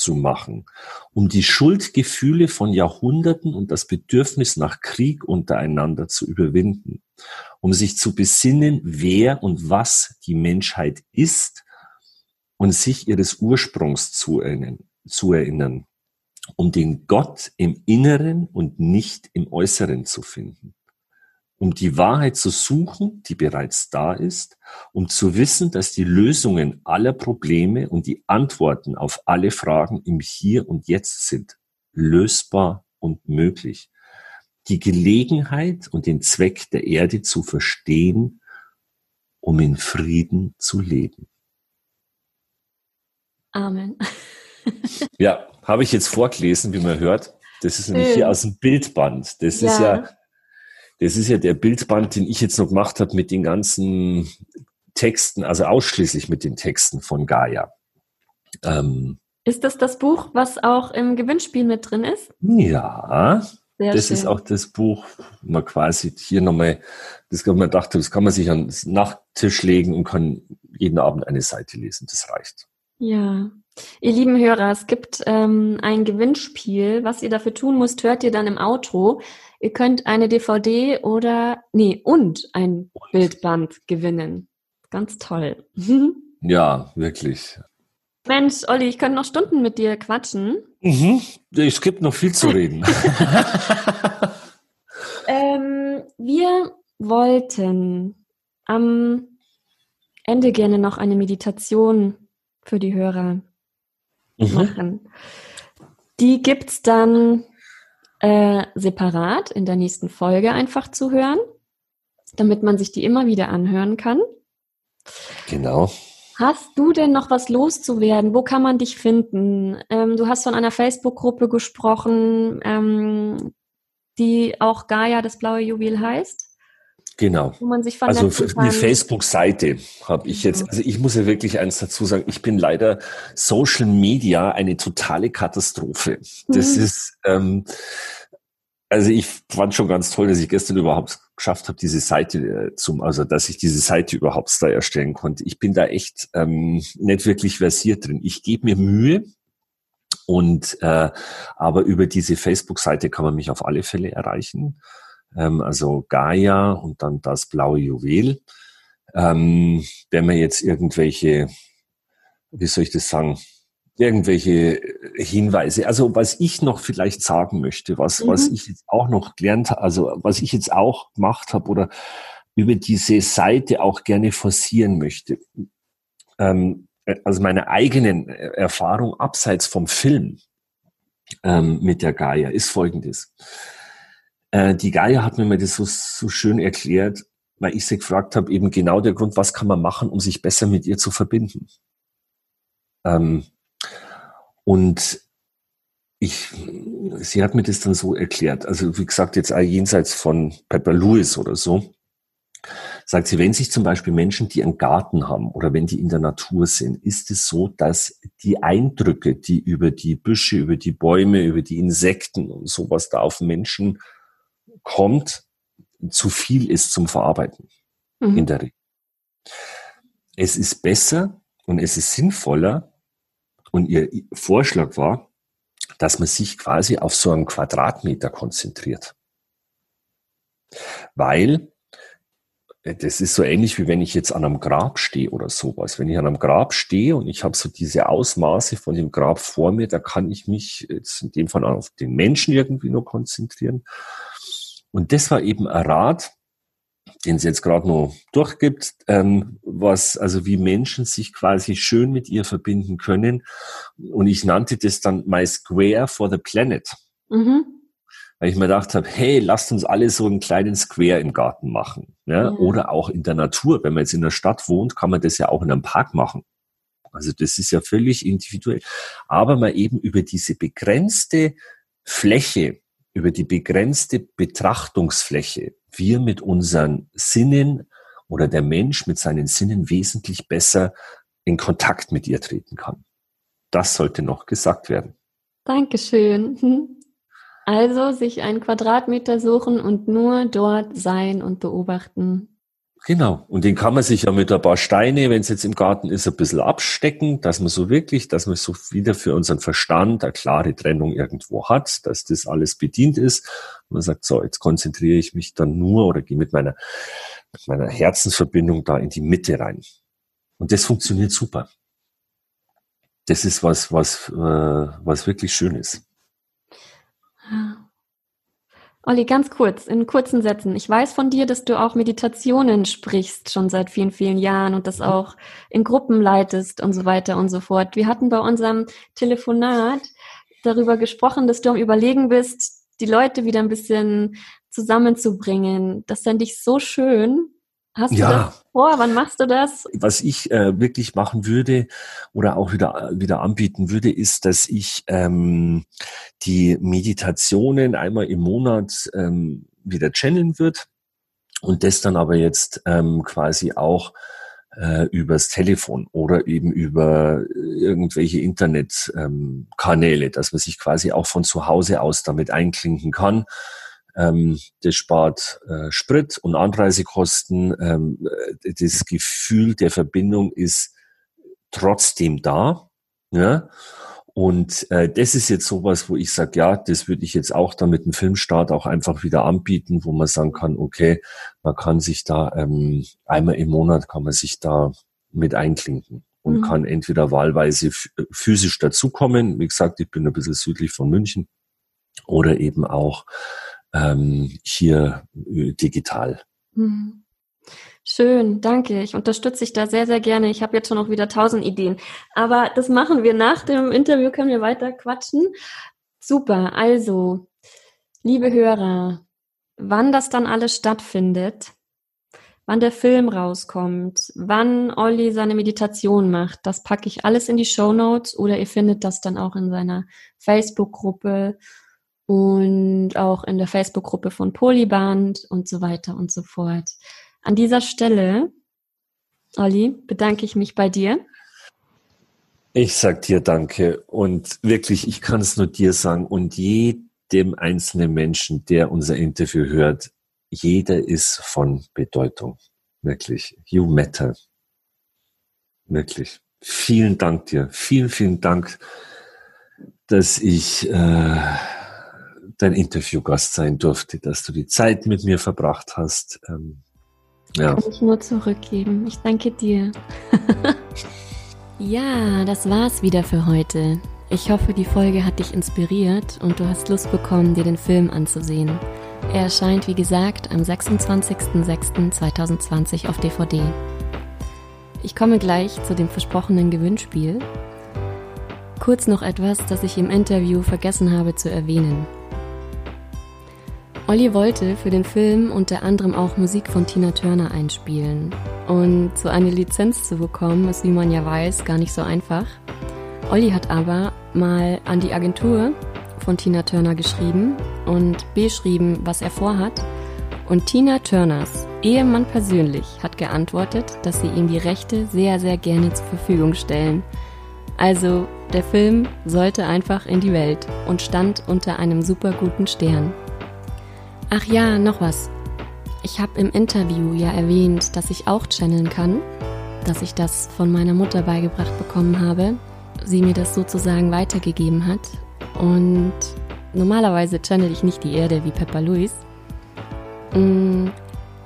zu machen, um die Schuldgefühle von Jahrhunderten und das Bedürfnis nach Krieg untereinander zu überwinden, um sich zu besinnen, wer und was die Menschheit ist und sich ihres Ursprungs zu erinnern. Um den Gott im Inneren und nicht im Äußeren zu finden, um die Wahrheit zu suchen, die bereits da ist, um zu wissen, dass die Lösungen aller Probleme und die Antworten auf alle Fragen im Hier und Jetzt sind, lösbar und möglich. Die Gelegenheit und den Zweck der Erde zu verstehen, um in Frieden zu leben. Amen. ja, habe ich jetzt vorgelesen, wie man hört. Das ist nämlich hier aus dem Bildband. Das ja. ist ja, das ist ja der Bildband, den ich jetzt noch gemacht habe mit den ganzen Texten, also ausschließlich mit den Texten von Gaia. Ähm, ist das das Buch, was auch im Gewinnspiel mit drin ist? Ja, Sehr das schön. ist auch das Buch, man quasi hier nochmal, das kann man dachte, das kann man sich an den Nachttisch legen und kann jeden Abend eine Seite lesen. Das reicht. Ja, Ihr lieben Hörer, es gibt ähm, ein Gewinnspiel. Was ihr dafür tun müsst, hört ihr dann im Outro. Ihr könnt eine DVD oder, nee, und ein Bildband gewinnen. Ganz toll. ja, wirklich. Mensch, Olli, ich könnte noch Stunden mit dir quatschen. Mhm. Es gibt noch viel zu reden. ähm, wir wollten am Ende gerne noch eine Meditation für die Hörer mhm. machen. Die gibt's dann äh, separat in der nächsten Folge einfach zu hören, damit man sich die immer wieder anhören kann. Genau. Hast du denn noch was loszuwerden? Wo kann man dich finden? Ähm, du hast von einer Facebook-Gruppe gesprochen, ähm, die auch Gaia, das blaue Juwel heißt. Genau. Wo man sich also eine Facebook-Seite habe ich jetzt. Also ich muss ja wirklich eins dazu sagen. Ich bin leider Social Media eine totale Katastrophe. Das mhm. ist ähm, also ich fand schon ganz toll, dass ich gestern überhaupt geschafft habe, diese Seite äh, zum, also dass ich diese Seite überhaupt da erstellen konnte. Ich bin da echt ähm, nicht wirklich versiert drin. Ich gebe mir Mühe, und äh, aber über diese Facebook-Seite kann man mich auf alle Fälle erreichen ähm, also Gaia und dann das blaue Juwel. Ähm, wenn man jetzt irgendwelche, wie soll ich das sagen, irgendwelche Hinweise. Also was ich noch vielleicht sagen möchte, was, mhm. was ich jetzt auch noch gelernt habe, also was ich jetzt auch gemacht habe oder über diese Seite auch gerne forcieren möchte. Ähm, also meine eigenen Erfahrung abseits vom Film ähm, mit der Gaia ist folgendes. Äh, die Gaia hat mir das so, so schön erklärt, weil ich sie gefragt habe, eben genau der Grund, was kann man machen, um sich besser mit ihr zu verbinden. Ähm, und ich, sie hat mir das dann so erklärt. Also wie gesagt, jetzt jenseits von Pepper Lewis oder so, sagt sie, wenn sich zum Beispiel Menschen, die einen Garten haben oder wenn die in der Natur sind, ist es so, dass die Eindrücke, die über die Büsche, über die Bäume, über die Insekten und sowas da auf Menschen kommt, zu viel ist zum Verarbeiten mhm. in der Regel. Es ist besser und es ist sinnvoller und ihr Vorschlag war, dass man sich quasi auf so einen Quadratmeter konzentriert. Weil äh, das ist so ähnlich wie wenn ich jetzt an einem Grab stehe oder sowas. Wenn ich an einem Grab stehe und ich habe so diese Ausmaße von dem Grab vor mir, da kann ich mich jetzt in dem Fall auf den Menschen irgendwie nur konzentrieren. Und das war eben ein Rat, den sie jetzt gerade noch durchgibt, ähm, was, also wie Menschen sich quasi schön mit ihr verbinden können. Und ich nannte das dann My Square for the Planet. Mhm. Weil ich mir gedacht habe, hey, lasst uns alle so einen kleinen Square im Garten machen. Ja? Mhm. Oder auch in der Natur. Wenn man jetzt in der Stadt wohnt, kann man das ja auch in einem Park machen. Also das ist ja völlig individuell. Aber mal eben über diese begrenzte Fläche, über die begrenzte Betrachtungsfläche wir mit unseren Sinnen oder der Mensch mit seinen Sinnen wesentlich besser in Kontakt mit ihr treten kann. Das sollte noch gesagt werden. Dankeschön. Also sich einen Quadratmeter suchen und nur dort sein und beobachten. Genau. Und den kann man sich ja mit ein paar Steine, wenn es jetzt im Garten ist, ein bisschen abstecken, dass man so wirklich, dass man so wieder für unseren Verstand eine klare Trennung irgendwo hat, dass das alles bedient ist. Und man sagt, so, jetzt konzentriere ich mich dann nur oder gehe mit meiner, mit meiner Herzensverbindung da in die Mitte rein. Und das funktioniert super. Das ist was, was, äh, was wirklich schön ist. Olli, ganz kurz, in kurzen Sätzen. Ich weiß von dir, dass du auch Meditationen sprichst, schon seit vielen, vielen Jahren und das mhm. auch in Gruppen leitest und so weiter und so fort. Wir hatten bei unserem Telefonat darüber gesprochen, dass du am Überlegen bist, die Leute wieder ein bisschen zusammenzubringen. Das fände ich so schön. Hast ja. du das vor? Wann machst du das? Was ich äh, wirklich machen würde oder auch wieder, wieder anbieten würde, ist, dass ich ähm, die Meditationen einmal im Monat ähm, wieder channeln wird und das dann aber jetzt ähm, quasi auch äh, übers Telefon oder eben über irgendwelche Internetkanäle, ähm, dass man sich quasi auch von zu Hause aus damit einklinken kann ähm, das spart äh, Sprit und Anreisekosten. Ähm, das Gefühl der Verbindung ist trotzdem da. Ja? Und äh, das ist jetzt sowas, wo ich sage, ja, das würde ich jetzt auch dann mit dem Filmstart auch einfach wieder anbieten, wo man sagen kann, okay, man kann sich da ähm, einmal im Monat kann man sich da mit einklinken und mhm. kann entweder wahlweise physisch dazukommen. Wie gesagt, ich bin ein bisschen südlich von München oder eben auch ähm, hier äh, digital. Hm. Schön, danke. Ich unterstütze dich da sehr, sehr gerne. Ich habe jetzt schon noch wieder tausend Ideen. Aber das machen wir nach dem Interview, können wir weiter quatschen. Super, also, liebe Hörer, wann das dann alles stattfindet, wann der Film rauskommt, wann Olli seine Meditation macht, das packe ich alles in die Show Notes oder ihr findet das dann auch in seiner Facebook-Gruppe und auch in der Facebook-Gruppe von Polyband und so weiter und so fort. An dieser Stelle, Olli, bedanke ich mich bei dir. Ich sag dir danke und wirklich, ich kann es nur dir sagen und jedem einzelnen Menschen, der unser Interview hört, jeder ist von Bedeutung. Wirklich. You matter. Wirklich. Vielen Dank dir. Vielen, vielen Dank, dass ich äh, dein Interviewgast sein durfte, dass du die Zeit mit mir verbracht hast. Ähm, ja. Kann ich nur zurückgeben. Ich danke dir. Ja, das war's wieder für heute. Ich hoffe, die Folge hat dich inspiriert und du hast Lust bekommen, dir den Film anzusehen. Er erscheint, wie gesagt, am 26.06.2020 auf DVD. Ich komme gleich zu dem versprochenen Gewinnspiel. Kurz noch etwas, das ich im Interview vergessen habe zu erwähnen. Olli wollte für den Film unter anderem auch Musik von Tina Turner einspielen. Und so eine Lizenz zu bekommen, ist, wie man ja weiß, gar nicht so einfach. Olli hat aber mal an die Agentur von Tina Turner geschrieben und beschrieben, was er vorhat. Und Tina Turners Ehemann persönlich hat geantwortet, dass sie ihm die Rechte sehr, sehr gerne zur Verfügung stellen. Also, der Film sollte einfach in die Welt und stand unter einem super guten Stern. Ach ja, noch was. Ich habe im Interview ja erwähnt, dass ich auch channeln kann, dass ich das von meiner Mutter beigebracht bekommen habe, sie mir das sozusagen weitergegeben hat. Und normalerweise channel ich nicht die Erde wie Pepper Louis, mm,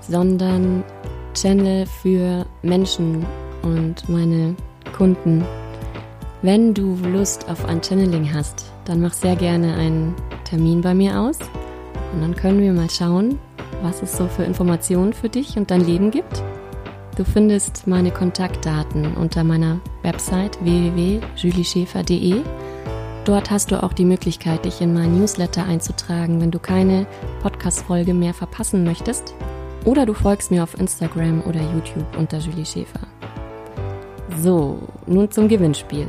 sondern channel für Menschen und meine Kunden. Wenn du Lust auf ein Channeling hast, dann mach sehr gerne einen Termin bei mir aus. Und dann können wir mal schauen, was es so für Informationen für dich und dein Leben gibt. Du findest meine Kontaktdaten unter meiner Website www.julieschäfer.de. Dort hast du auch die Möglichkeit, dich in mein Newsletter einzutragen, wenn du keine Podcast-Folge mehr verpassen möchtest. Oder du folgst mir auf Instagram oder YouTube unter Julie Schäfer. So, nun zum Gewinnspiel.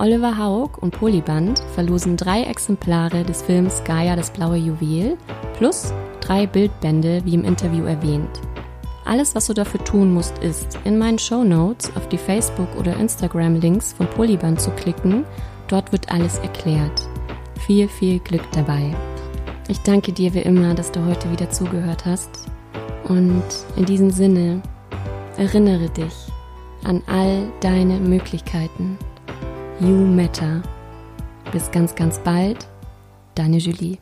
Oliver Haug und Polyband verlosen drei Exemplare des Films Gaia das blaue Juwel plus drei Bildbände, wie im Interview erwähnt. Alles, was du dafür tun musst, ist, in meinen Show Notes auf die Facebook- oder Instagram-Links von Polyband zu klicken. Dort wird alles erklärt. Viel, viel Glück dabei. Ich danke dir wie immer, dass du heute wieder zugehört hast. Und in diesem Sinne, erinnere dich an all deine Möglichkeiten. You Matter. Bis ganz, ganz bald, deine Julie.